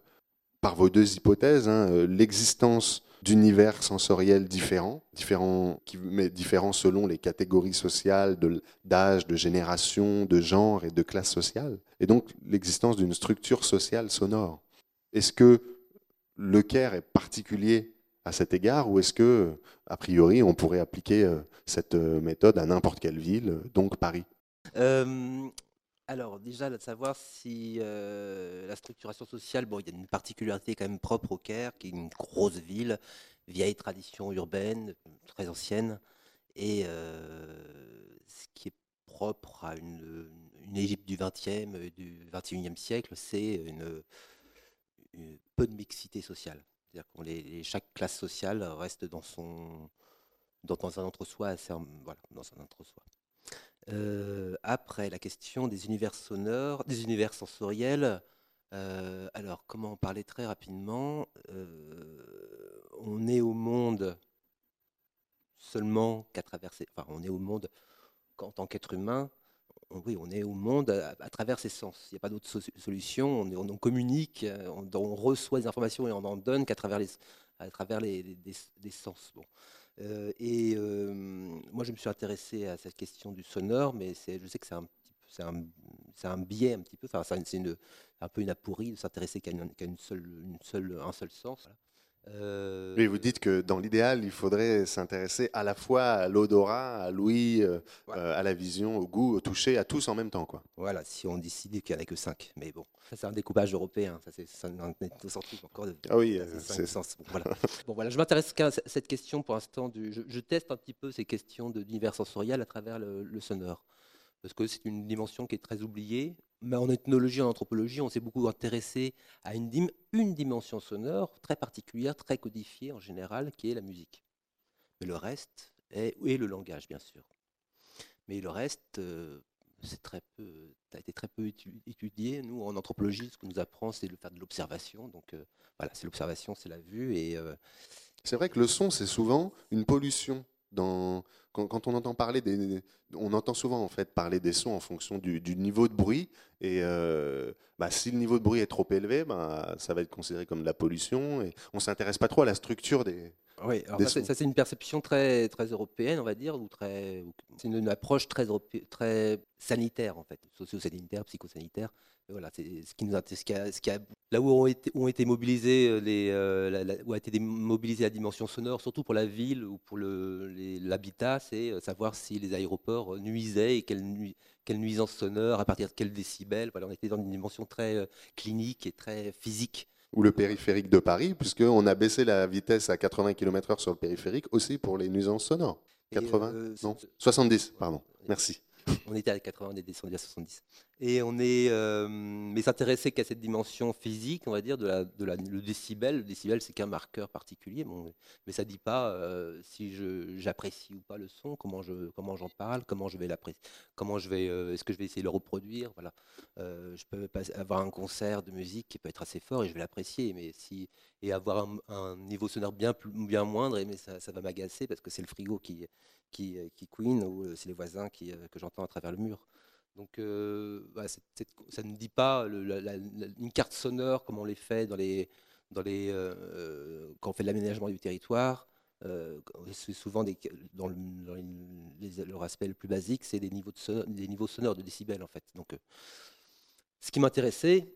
Speaker 1: vos deux hypothèses. hein, euh, L'existence d'univers sensoriels différents, différents, mais différents selon les catégories sociales, d'âge, de génération, de genre et de classe sociale. Et donc l'existence d'une structure sociale sonore. Est-ce que le Caire est particulier à cet égard ou est-ce que, a priori, on pourrait appliquer euh, cette méthode à n'importe quelle ville, donc Paris?
Speaker 18: Alors, déjà, de savoir si euh, la structuration sociale, bon, il y a une particularité quand même propre au Caire, qui est une grosse ville, vieille tradition urbaine, très ancienne, et euh, ce qui est propre à une, Égypte du 20e, euh, du 21e siècle, c'est une, peu de mixité sociale. C'est-à-dire que chaque classe sociale reste dans son dans, un entre-soi voilà, dans un entre-soi. Euh, après, la question des univers sonores, des univers sensoriels. euh, alors, comment en parler très rapidement Euh, On est au monde seulement qu'à travers ces- Enfin, on est au monde qu'en tant qu'être humain. oui, on est au monde à, travers ses sens. Il n'y a pas d'autre so- solution. On, communique, on, reçoit des informations et on en donne qu'à travers les, à travers les, sens. Euh, et moi, je me suis intéressé à cette question du sonore, mais je sais que c'est un, biais un petit peu, enfin, c'est un peu une aporie de s'intéresser qu'à, une, seule, une un seul sens. Euh,
Speaker 1: Oui, vous dites que dans l'idéal, il faudrait s'intéresser à la fois à l'odorat, à l'ouïe, euh, euh, à la vision, au goût, au toucher, à tous en même temps. Quoi.
Speaker 18: Voilà, si on décide qu'il n'y en a que 5. Mais bon, ça c'est un découpage européen, ça c'est au centre encore de.
Speaker 1: Ah oui,
Speaker 18: c'est sens. Bon, voilà. <laughs> bon voilà, je m'intéresse qu'à cette question pour l'instant. Du, je, je teste un petit peu ces questions de d'univers sensoriel à travers le, le sonore. Parce que c'est une dimension qui est très oubliée. Mais en ethnologie, en anthropologie, on s'est beaucoup intéressé à une, une dimension sonore très particulière, très codifiée en général, qui est la musique. Mais le reste est, le langage, bien sûr. Mais le reste, euh, c'est très peu, a été très peu étu- étudié. Nous, en anthropologie, ce qu'on nous apprend, c'est de faire de l'observation. Donc euh, voilà, c'est l'observation, c'est la vue. Et euh,
Speaker 1: C'est vrai que le son, c'est souvent une pollution quand, on entend parler des, on entend souvent en fait parler des sons en fonction du, du niveau de bruit. Et euh, bah, si le niveau de bruit est trop élevé, bah, ça va être considéré comme de la pollution. Et on s'intéresse pas trop à la structure des.
Speaker 18: Oui, alors ça, c'est- une perception très, très européenne, on va dire, ou très, c'est une, une approche très, très sanitaire en fait, socio-sanitaire, psychosanitaire. Et Voilà, c'est ce qui nous ce qui a, ce qui a- là où ont été, ont été mobilisés euh, les, euh, la- la- où a été mobilisée la dimension sonore, surtout pour la ville ou pour l'habitat, c'est euh, savoir si les aéroports nuisaient et quelle, nui- quelle nuisance sonore, à partir de quel décibel. Voilà, on était dans une dimension très euh, clinique et très physique.
Speaker 1: Ou le périphérique de Paris, puisqu'on a baissé la vitesse à 80 km/h sur le périphérique aussi pour les nuisances sonores.
Speaker 18: Et,
Speaker 1: 80
Speaker 18: euh,
Speaker 1: Non 70, pardon. Merci.
Speaker 18: On était à 80, on est descendu à 70. Et on est, euh, mais s'intéresser qu'à cette dimension physique, on va dire, de la, de la, le décibel. Le décibel, c'est qu'un marqueur particulier, mais ça dit pas euh, si j'apprécie ou pas le son, comment je, comment j'en parle, comment je vais l'apprécier, euh, est-ce que je vais essayer de le reproduire, voilà. Je peux avoir un concert de musique qui peut être assez fort et je vais l'apprécier, si et avoir un, niveau sonore bien plus, bien moindre, mais ça, va m'agacer parce que c'est le frigo qui qui, qui couine ou c'est les voisins qui, que j'entends à travers le mur. Donc euh, c'est- ça ne dit pas une carte sonore comme on les fait euh, euh, quand on fait l'aménagement du territoire. c'est souvent dans, leur aspect le plus basique, c'est des niveaux, de sonores de décibels en fait. Donc, ce qui m'intéressait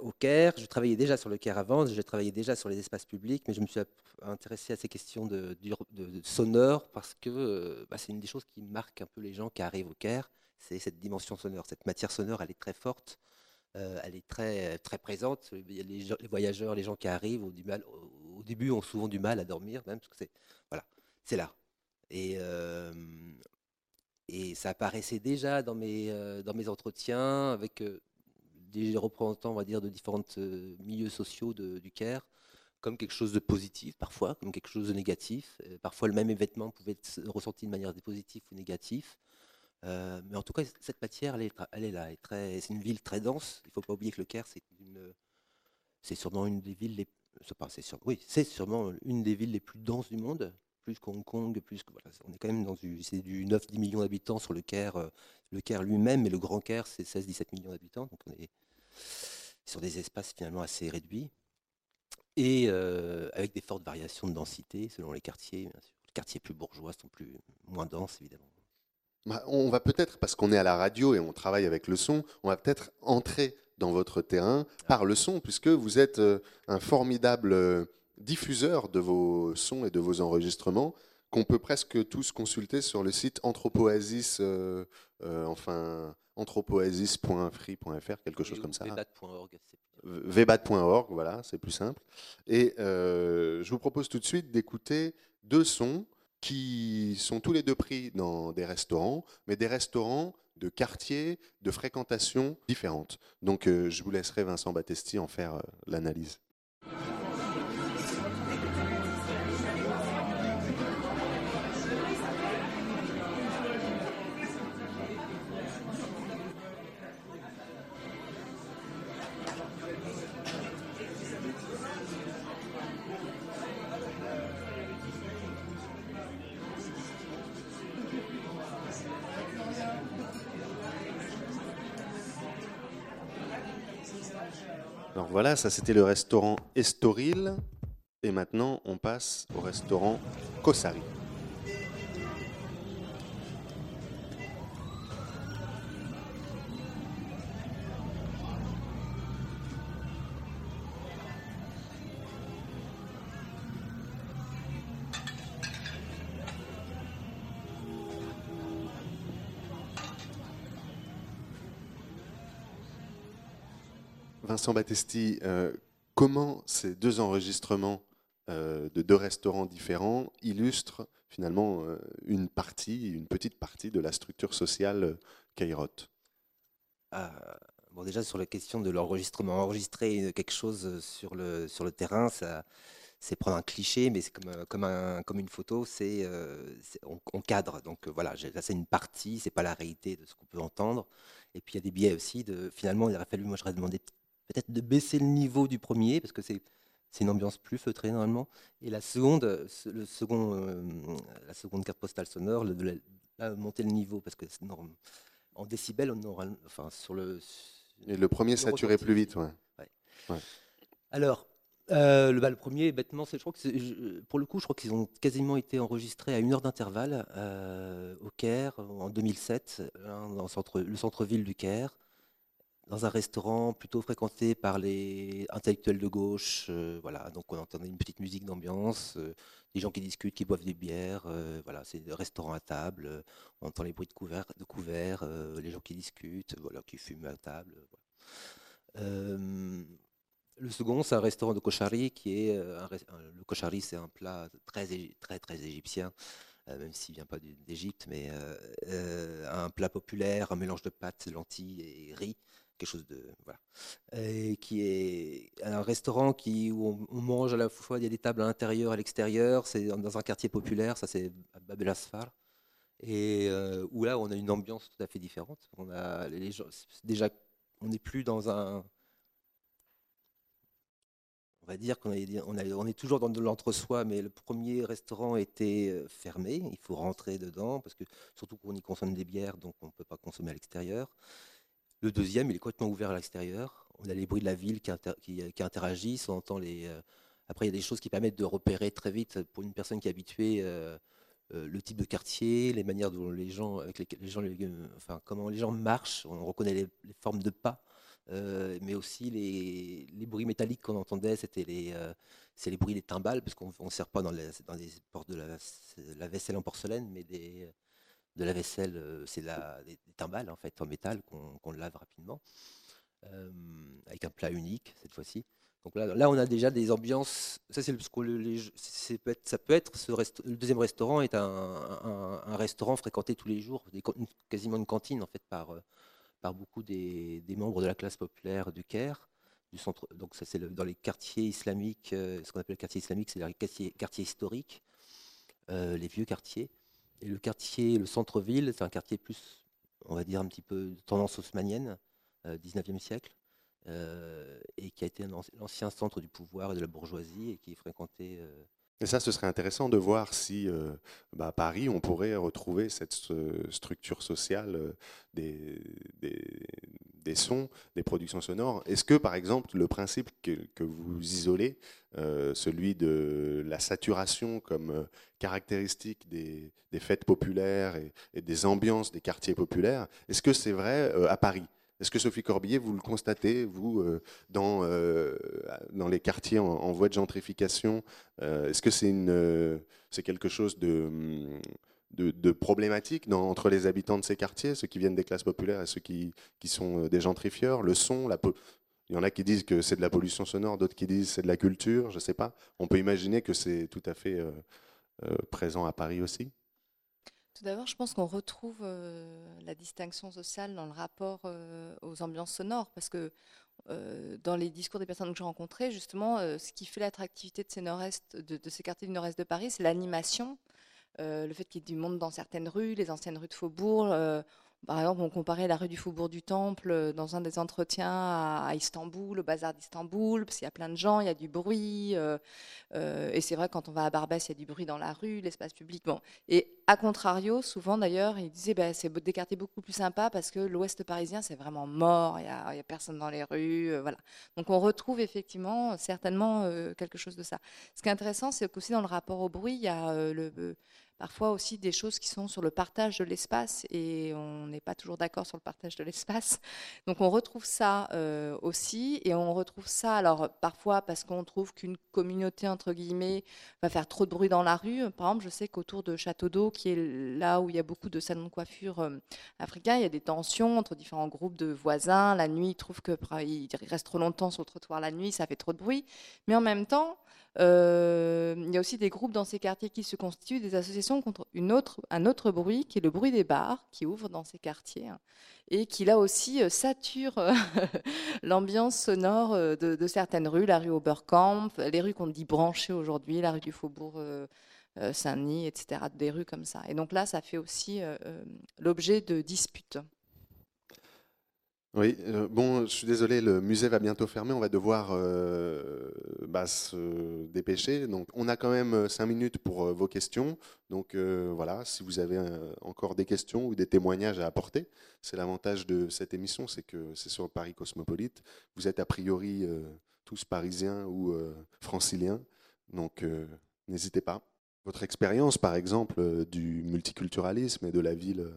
Speaker 18: au Caire, je travaillais déjà sur le Caire avant, je travaillais déjà sur les espaces publics, mais je me suis intéressé à ces questions de, de- de sonore parce que bah, c'est une des choses qui marque un peu les gens qui arrivent au Caire, c'est cette dimension sonore. Cette matière sonore, elle est très forte, euh, elle est très, très présente. Les, voyageurs, les gens qui arrivent au, début ont souvent du mal à dormir, même parce que c'est voilà, c'est là. Et, euh, ça apparaissait déjà dans mes, euh, entretiens avec des représentants, va dire, de différents milieux sociaux du Caire, comme quelque chose de positif parfois, comme quelque chose de négatif. Parfois, le même événement pouvait être ressenti de manière positive ou négative. Euh, mais en tout cas, cette matière, elle est, là. C'est une ville très dense. Il ne faut pas oublier que le Caire, c'est sûrement une des villes les, c'est sûrement une des villes les plus denses du monde, plus qu'Hong Kong, plus que voilà, on est quand même dans du, c'est du 9-10 millions d'habitants sur le Caire, euh, le Caire lui-même, mais le Grand Caire, c'est 16-17 millions d'habitants, donc on est sur des espaces finalement assez réduits et euh, avec des fortes variations de densité selon les quartiers. Les quartiers plus bourgeois sont plus moins denses évidemment.
Speaker 1: Bah, on va peut-être, parce qu'on est à la radio et on travaille avec le son, on va peut-être entrer dans votre terrain par le son, puisque vous êtes euh, un formidable euh, diffuseur de vos sons et de vos enregistrements, qu'on peut presque tous consulter sur le site Anthropoasis, euh, euh, enfin anthropoasis.free.fr, quelque chose comme ça.
Speaker 18: vbat.org,
Speaker 1: voilà, c'est plus simple. Et euh, je vous propose tout de suite d'écouter deux sons qui sont tous les deux pris dans des restaurants, mais des restaurants de quartiers, de fréquentation différentes. Donc euh, je vous laisserai Vincent Battesti en faire euh, l'analyse. Voilà, ça c'était le restaurant Estoril. Et maintenant, on passe au restaurant Kossari. Vincent Battesti, euh, comment ces deux enregistrements euh, de deux restaurants différents illustrent finalement euh, une partie, une petite partie de la structure sociale Caïrote
Speaker 18: Ah, bon, déjà sur la question de l'enregistrement, enregistrer quelque chose sur le, sur le terrain, ça, c'est prendre un cliché, mais c'est comme, comme, un, comme une photo, c'est, euh, on, cadre. Donc voilà, là c'est une partie, c'est pas la réalité de ce qu'on peut entendre. Et puis il y a des biais aussi. De, finalement, il aurait fallu, moi j'aurais demandé peut-être de baisser le niveau du premier, parce que c'est une ambiance plus feutrée normalement. Et la seconde, le second, la seconde carte postale sonore, le, la, monter le niveau parce que en décibels, on aura, enfin sur le.
Speaker 1: Et le premier saturait plus vite, ouais.
Speaker 18: ouais. Alors, euh, le, bah, le, premier, bêtement, je crois que pour le coup, je crois qu'ils ont quasiment été enregistrés à une heure d'intervalle euh, au Caire en 2007, hein, dans le, centre, le centre-ville du Caire, dans un restaurant plutôt fréquenté par les intellectuels de gauche. Euh, voilà, donc on entendait une petite musique d'ambiance, des gens qui discutent, qui boivent des bières. voilà, c'est un restaurant à table. on entend les bruits de couverts, les gens qui discutent, voilà, qui fument à table. Le second, c'est un restaurant de koshari qui est euh, le koshari, c'est un plat très très très égyptien, euh, même s'il vient pas d'Égypte, mais euh, un plat populaire, un mélange de pâtes, lentilles et riz, quelque chose de voilà, et qui est un restaurant qui où on, mange à la fois il y a des tables à l'intérieur et à l'extérieur, c'est dans un quartier populaire, ça c'est à Bab. Et où là, on a une ambiance tout à fait différente. On a déjà, on n'est plus dans un, on va dire qu'on on, est toujours dans de l'entre-soi, mais le premier restaurant était euh, fermé. Il faut rentrer dedans, parce que surtout qu'on y consomme des bières, donc on ne peut pas consommer à l'extérieur. Le deuxième, il est complètement ouvert à l'extérieur. On a les bruits de la ville qui, interagissent. On entend les. Euh, après, il y a des choses qui permettent de repérer très vite pour une personne qui est habituée. Euh, le type de quartier, les manières dont les gens, enfin comment les gens marchent, on reconnaît les formes de pas, euh, mais aussi les, bruits métalliques qu'on entendait, c'était les, euh, c'est les bruits des timbales, parce qu'on ne sert pas dans, les, portes de la, la, vaisselle en porcelaine, mais des, de la vaisselle, euh, c'est des, timbales en fait en métal qu'on lave rapidement, avec un plat unique cette fois-ci. Donc là, on a déjà des ambiances. Ça, c'est peut être, ça peut être le deuxième restaurant est un, restaurant fréquenté tous les jours, quasiment une cantine en fait par par beaucoup des, membres de la classe populaire du Caire. Du centre, donc ça c'est dans les quartiers islamiques, euh, ce qu'on appelle le quartier islamique, c'est les quartiers, historiques, euh, les vieux quartiers. Et le quartier, le centre-ville, c'est un quartier plus, on va dire un petit peu de tendance haussmanienne, 19e euh, siècle, et qui a été l'ancien centre du pouvoir et de la bourgeoisie et qui est fréquenté
Speaker 1: et ça, ce serait intéressant de voir si euh, bah, à Paris, on pourrait retrouver cette structure sociale euh, des, sons, des productions sonores. Est-ce que, par exemple, le principe que, vous isolez, euh, celui de la saturation comme caractéristique des, fêtes populaires et, des ambiances des quartiers populaires, est-ce que c'est vrai à Paris? Est-ce que Sophie Corbillet, vous le constatez, vous, euh, dans, euh, dans les quartiers en, voie de gentrification euh, Est-ce que c'est quelque chose de, de, problématique entre les habitants de ces quartiers, ceux qui viennent des classes populaires et ceux qui, qui sont des gentrifieurs Le son, la il y en a qui disent que c'est de la pollution sonore, d'autres qui disent c'est de la culture, je ne sais pas. On peut imaginer que c'est tout à fait présent à Paris aussi.
Speaker 11: Tout d'abord, je pense qu'on retrouve euh, la distinction sociale dans le rapport euh, aux ambiances sonores, parce que euh, dans les discours des personnes que j'ai rencontrées, justement, ce qui fait l'attractivité de ces, de, ces quartiers du nord-est de Paris, c'est l'animation, le fait qu'il y ait du monde dans certaines rues, les anciennes rues de Faubourg. Par exemple, on comparait la rue du Faubourg du Temple euh, dans un des entretiens à, Istanbul, au bazar d'Istanbul, parce qu'il y a plein de gens, il y a du bruit. Euh, euh, et c'est vrai, quand on va à Barbès, il y a du bruit dans la rue, l'espace public. Bon. Et à contrario, souvent d'ailleurs, ils disaient bah, c'est des quartiers beaucoup plus sympas parce que l'ouest parisien, c'est vraiment mort, il n'y a, personne dans les rues. voilà. Donc on retrouve effectivement certainement quelque chose de ça. Ce qui est intéressant, c'est qu'aussi dans le rapport au bruit, il y a le parfois aussi des choses qui sont sur le partage de l'espace et on n'est pas toujours d'accord sur le partage de l'espace. <laughs> Donc on retrouve ça euh, aussi et on retrouve ça alors parfois parce qu'on trouve qu'une communauté entre guillemets va faire trop de bruit dans la rue. Par exemple, je sais qu'autour de Château d'Eau, qui est là où il y a beaucoup de salons de coiffure euh, africains, il y a des tensions entre différents groupes de voisins. La nuit, ils trouvent que ils restent trop longtemps sur le trottoir la nuit, ça fait trop de bruit. Mais en même temps, euh, il y a aussi des groupes dans ces quartiers qui se constituent, des associations contre un autre bruit, qui est le bruit des bars, qui ouvre dans ces quartiers, hein, et qui là aussi euh, sature euh, <laughs> l'ambiance sonore de, certaines rues, la rue Oberkamp, les rues qu'on dit branchées aujourd'hui, la rue du Faubourg Saint-Denis, etc., des rues comme ça. Et donc là, ça fait aussi l'objet de disputes.
Speaker 1: Oui, euh, bon, je suis désolé, le musée va bientôt fermer, on va devoir euh, bah, se dépêcher. Donc, on a quand même euh, cinq minutes pour vos questions. Donc, voilà, si vous avez encore des questions ou des témoignages à apporter, c'est l'avantage de cette émission, c'est que c'est sur Paris Cosmopolite. Vous êtes a priori tous parisiens ou franciliens, donc n'hésitez pas. Votre expérience, par exemple, du multiculturalisme et de la ville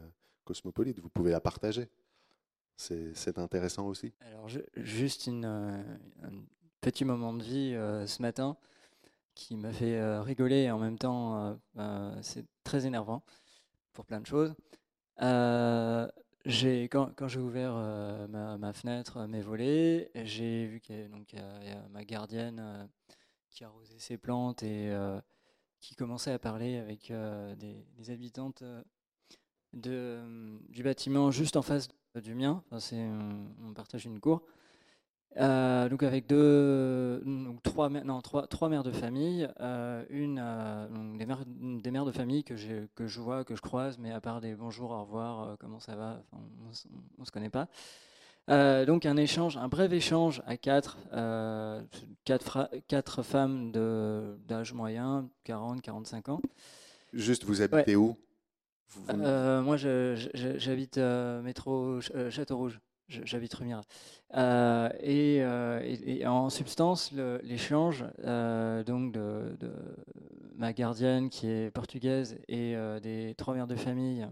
Speaker 1: cosmopolite, vous pouvez la partager. C'est intéressant aussi.
Speaker 19: Alors, ju- juste une, euh, un petit moment de vie euh, ce matin qui m'a fait euh, rigoler et en même temps, c'est très énervant pour plein de choses. Quand, quand j'ai ouvert ma, fenêtre, mes volets, j'ai vu qu'il y a, ma gardienne qui arrosait ses plantes et qui commençait à parler avec des, habitantes de, du bâtiment juste en face du mien. Enfin, c'est, on, partage une cour. Euh, donc avec deux, donc trois, non, trois, trois mères de famille, euh, une, euh, donc des, mères, des mères de famille que, j'ai- que je vois, que je croise, mais à part des bonjour, au revoir, comment ça va, enfin, on, on se connaît pas. Donc un échange, un bref échange à quatre, quatre, fra- quatre femmes de- d'âge moyen, 40, 45 ans.
Speaker 1: Juste, vous habitez où?
Speaker 19: Euh, moi, j'habite euh, métro euh, Château Rouge. J'habite rue Mira. Et, en substance, l'échange donc de, ma gardienne qui est portugaise et des trois mères de famille.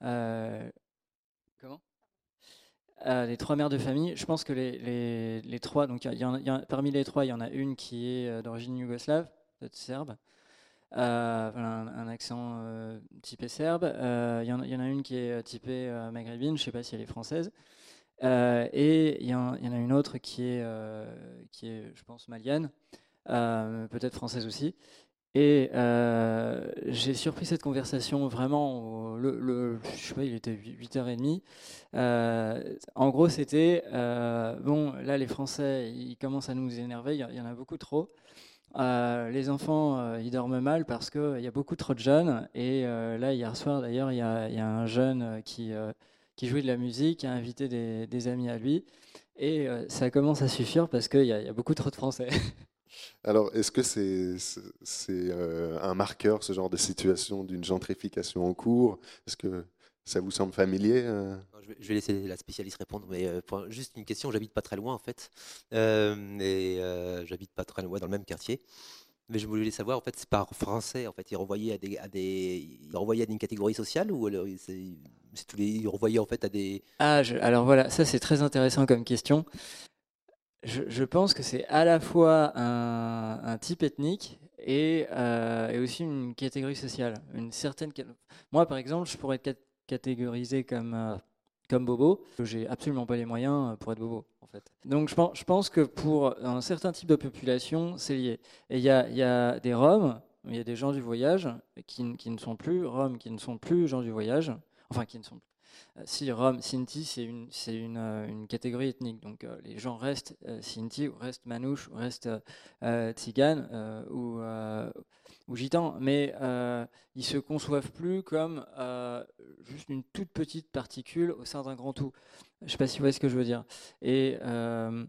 Speaker 19: comment? Euh, les trois mères de famille, je pense que les, trois, donc parmi les trois, il y en a une qui est d'origine yougoslave, serbe, un, un accent euh, typé serbe. Euh, Il y, en a- une qui est euh, typée euh, maghrébine, je ne sais pas si elle est française. Euh, et il y, en a une autre qui est, euh, qui est je pense, malienne, euh, peut-être française aussi. Et euh, j'ai surpris cette conversation vraiment, le, le- sais pas, il était 8h30. Euh, en gros, c'était, euh, bon, là, les Français, ils commencent à nous énerver, il y en a beaucoup trop. Euh, les enfants, euh, ils dorment mal parce qu'il y a beaucoup trop de jeunes. Et euh, là, hier soir, d'ailleurs, il y a, un jeune euh, qui, euh, jouait de la musique, qui a invité des, amis à lui. Et euh, ça commence à suffire parce qu'il y, a- beaucoup trop de Français. <laughs>
Speaker 1: Alors, est-ce que c'est euh, un marqueur, ce genre de situation, d'une gentrification en cours? Est-ce que ça vous semble familier euh
Speaker 18: Je vais, laisser la spécialiste répondre, mais euh, pour- juste une question. J'habite pas très loin en fait, Euh, et euh, j'habite pas très loin dans le même quartier. Mais je voulais savoir en fait, c'est par français en fait, ils renvoyaient à des, à des, ils renvoyaient à une catégorie sociale ou alors ils- c'est c'est tous les, ils renvoyaient en fait à des.
Speaker 19: Ah, je- alors voilà, ça c'est très intéressant comme question. Je, je pense que c'est à la fois un, un type ethnique et, euh, et aussi une catégorie sociale. Une certaine, moi par exemple, je pourrais être catégorisé comme, euh, comme bobo. J'ai absolument pas les moyens euh, pour être bobo en fait. Donc je pense, que pour un certain type de population, c'est lié. Et il y a, y a des Roms, il y a des gens du voyage qui, qui ne sont plus Roms, qui ne sont plus gens du voyage, enfin qui ne sont plus. Euh, Si Rome, Sinti, c'est une, une, euh, une catégorie ethnique. Donc les gens restent euh, Sinti, ou restent Manouche, ou restent euh, ou, ou Gitan. Mais euh, ils se conçoivent plus comme euh, juste une toute petite particule au sein d'un grand tout. Je ne sais pas si vous voyez ce que je veux dire. Et euh,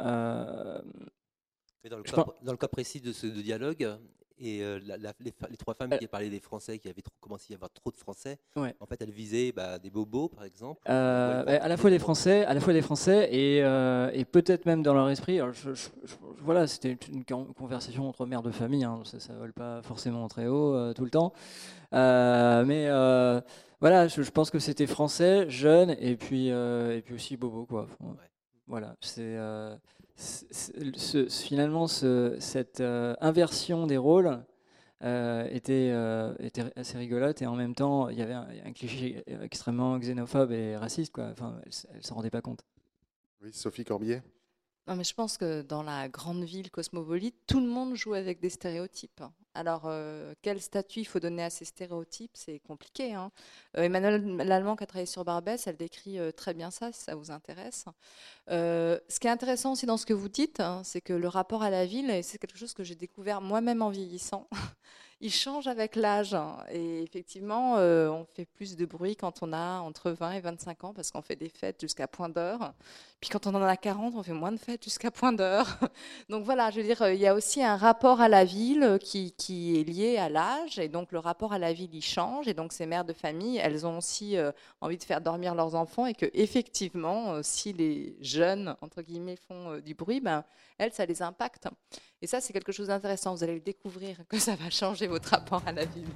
Speaker 19: euh,
Speaker 18: dans le, cas,
Speaker 19: pense-
Speaker 18: dans le cas précis de ce dialogue, et euh, la- la- les, trois femmes qui parlaient des Français, qui avaient trop, commencé à y avoir trop de Français,
Speaker 19: Ouais.
Speaker 18: en fait, elles visaient bah, des bobos, par exemple.
Speaker 19: Euh, bah, à la fois des Français, à la fois des Français et, euh, et peut-être même dans leur esprit. alors je- je- je- voilà, c'était une con- conversation entre mères de famille. hein, ça, ça vole pas forcément très haut euh, tout le temps, Euh, mais euh, voilà, je, pense que c'était français, jeune et puis euh, et puis aussi bobo quoi. Voilà, euh, c'est- ce- ce- finalement ce- cette euh, inversion des rôles euh, était, euh, était assez rigolote et en même temps il y avait un, un cliché extrêmement xénophobe et raciste quoi. Enfin, elle, elle s'en rendait pas compte.
Speaker 1: Oui, Sophie Corbier
Speaker 11: Non, mais je pense que dans la grande ville cosmopolite, tout le monde joue avec des stéréotypes. Alors, euh, quel statut il faut donner à ces stéréotypes? C'est compliqué. hein. Euh, Emmanuel Lallemand, qui a travaillé sur Barbès, elle décrit euh, très bien ça, si ça vous intéresse. Ce qui est intéressant aussi dans ce que vous dites, hein, c'est que le rapport à la ville, c'est quelque chose que j'ai découvert moi-même en vieillissant, <laughs> il change avec l'âge. hein. Et effectivement, euh, on fait plus de bruit quand on a entre 20 et 25 ans parce qu'on fait des fêtes jusqu'à point d'heure. Puis quand on en a 40, on fait moins de fêtes jusqu'à point d'heure. <laughs> Donc voilà, je veux dire, il y a aussi un rapport à la ville qui, est lié à l'âge. Et donc le rapport à la ville, il change. Et donc ces mères de famille, elles ont aussi euh, envie de faire dormir leurs enfants. Et que effectivement, euh, si les jeunes, entre guillemets, font du bruit, ben, elles, ça les impacte. Et ça, c'est quelque chose d'intéressant. Vous allez le découvrir, que ça va changer votre rapport à la ville.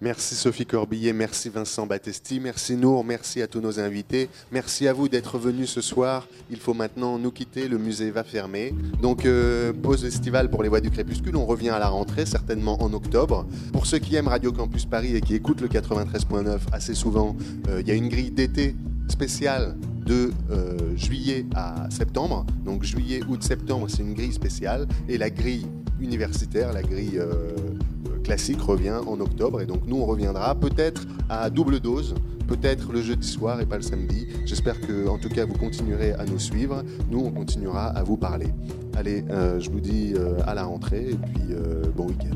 Speaker 1: Merci Sophie Corbillet, merci Vincent Battesti, merci Nour, merci à tous nos invités, merci à vous d'être venus ce soir. Il faut maintenant nous quitter, le musée va fermer. Donc euh, pause estivale pour les voix du crépuscule, on revient à la rentrée, certainement en octobre. Pour ceux qui aiment Radio Campus Paris et qui écoutent le 93.9 assez souvent, euh, il y a une grille d'été spéciale de euh, juillet à septembre. Donc juillet, août, septembre, c'est une grille spéciale. Et la grille universitaire, la grille euh, classique revient en octobre. Et donc nous, on reviendra peut-être à double dose, peut-être le jeudi soir et pas le samedi. J'espère que, en tout cas, vous continuerez à nous suivre. Nous, on continuera à vous parler. Allez, euh, je vous dis euh, à la rentrée et puis euh, bon week-end.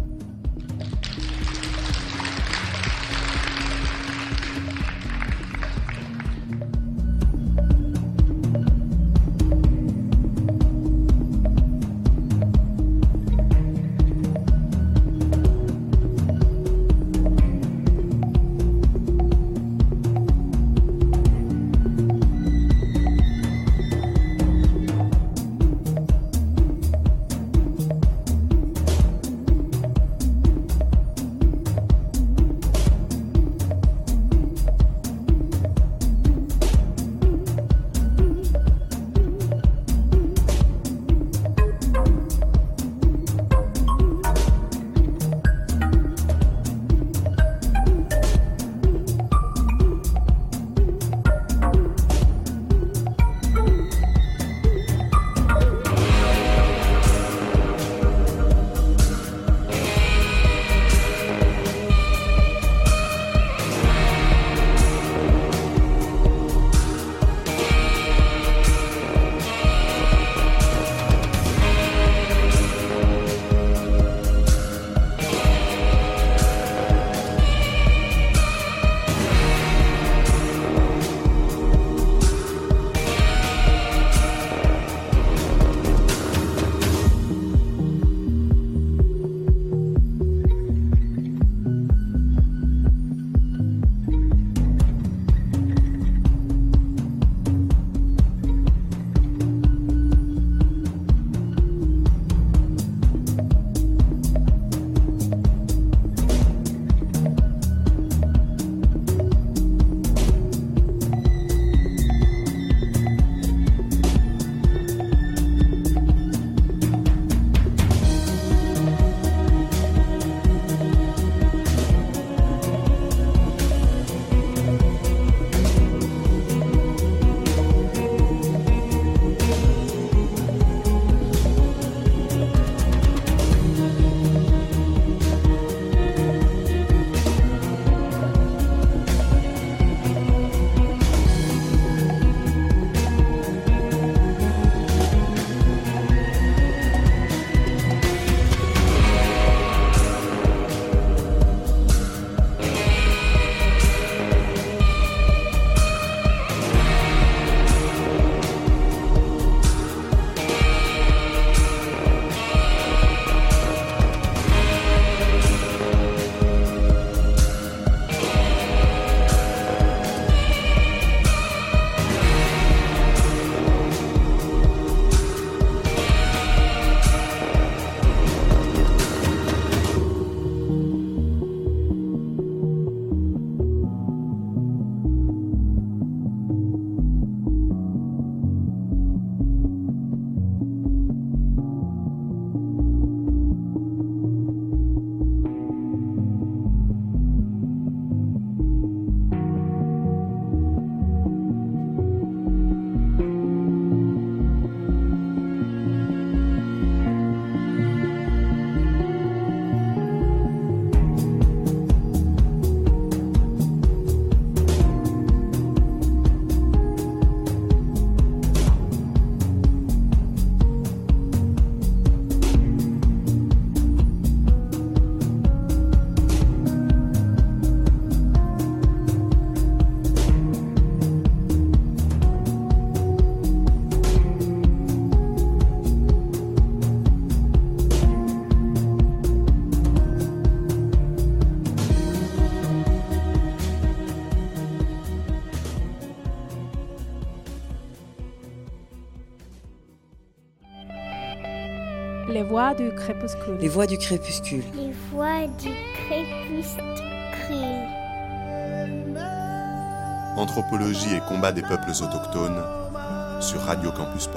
Speaker 13: Du crépuscule.
Speaker 12: Les voix du crépuscule.
Speaker 20: Les voix du crépuscule.
Speaker 1: Anthropologie et combat des peuples autochtones sur Radio Campus.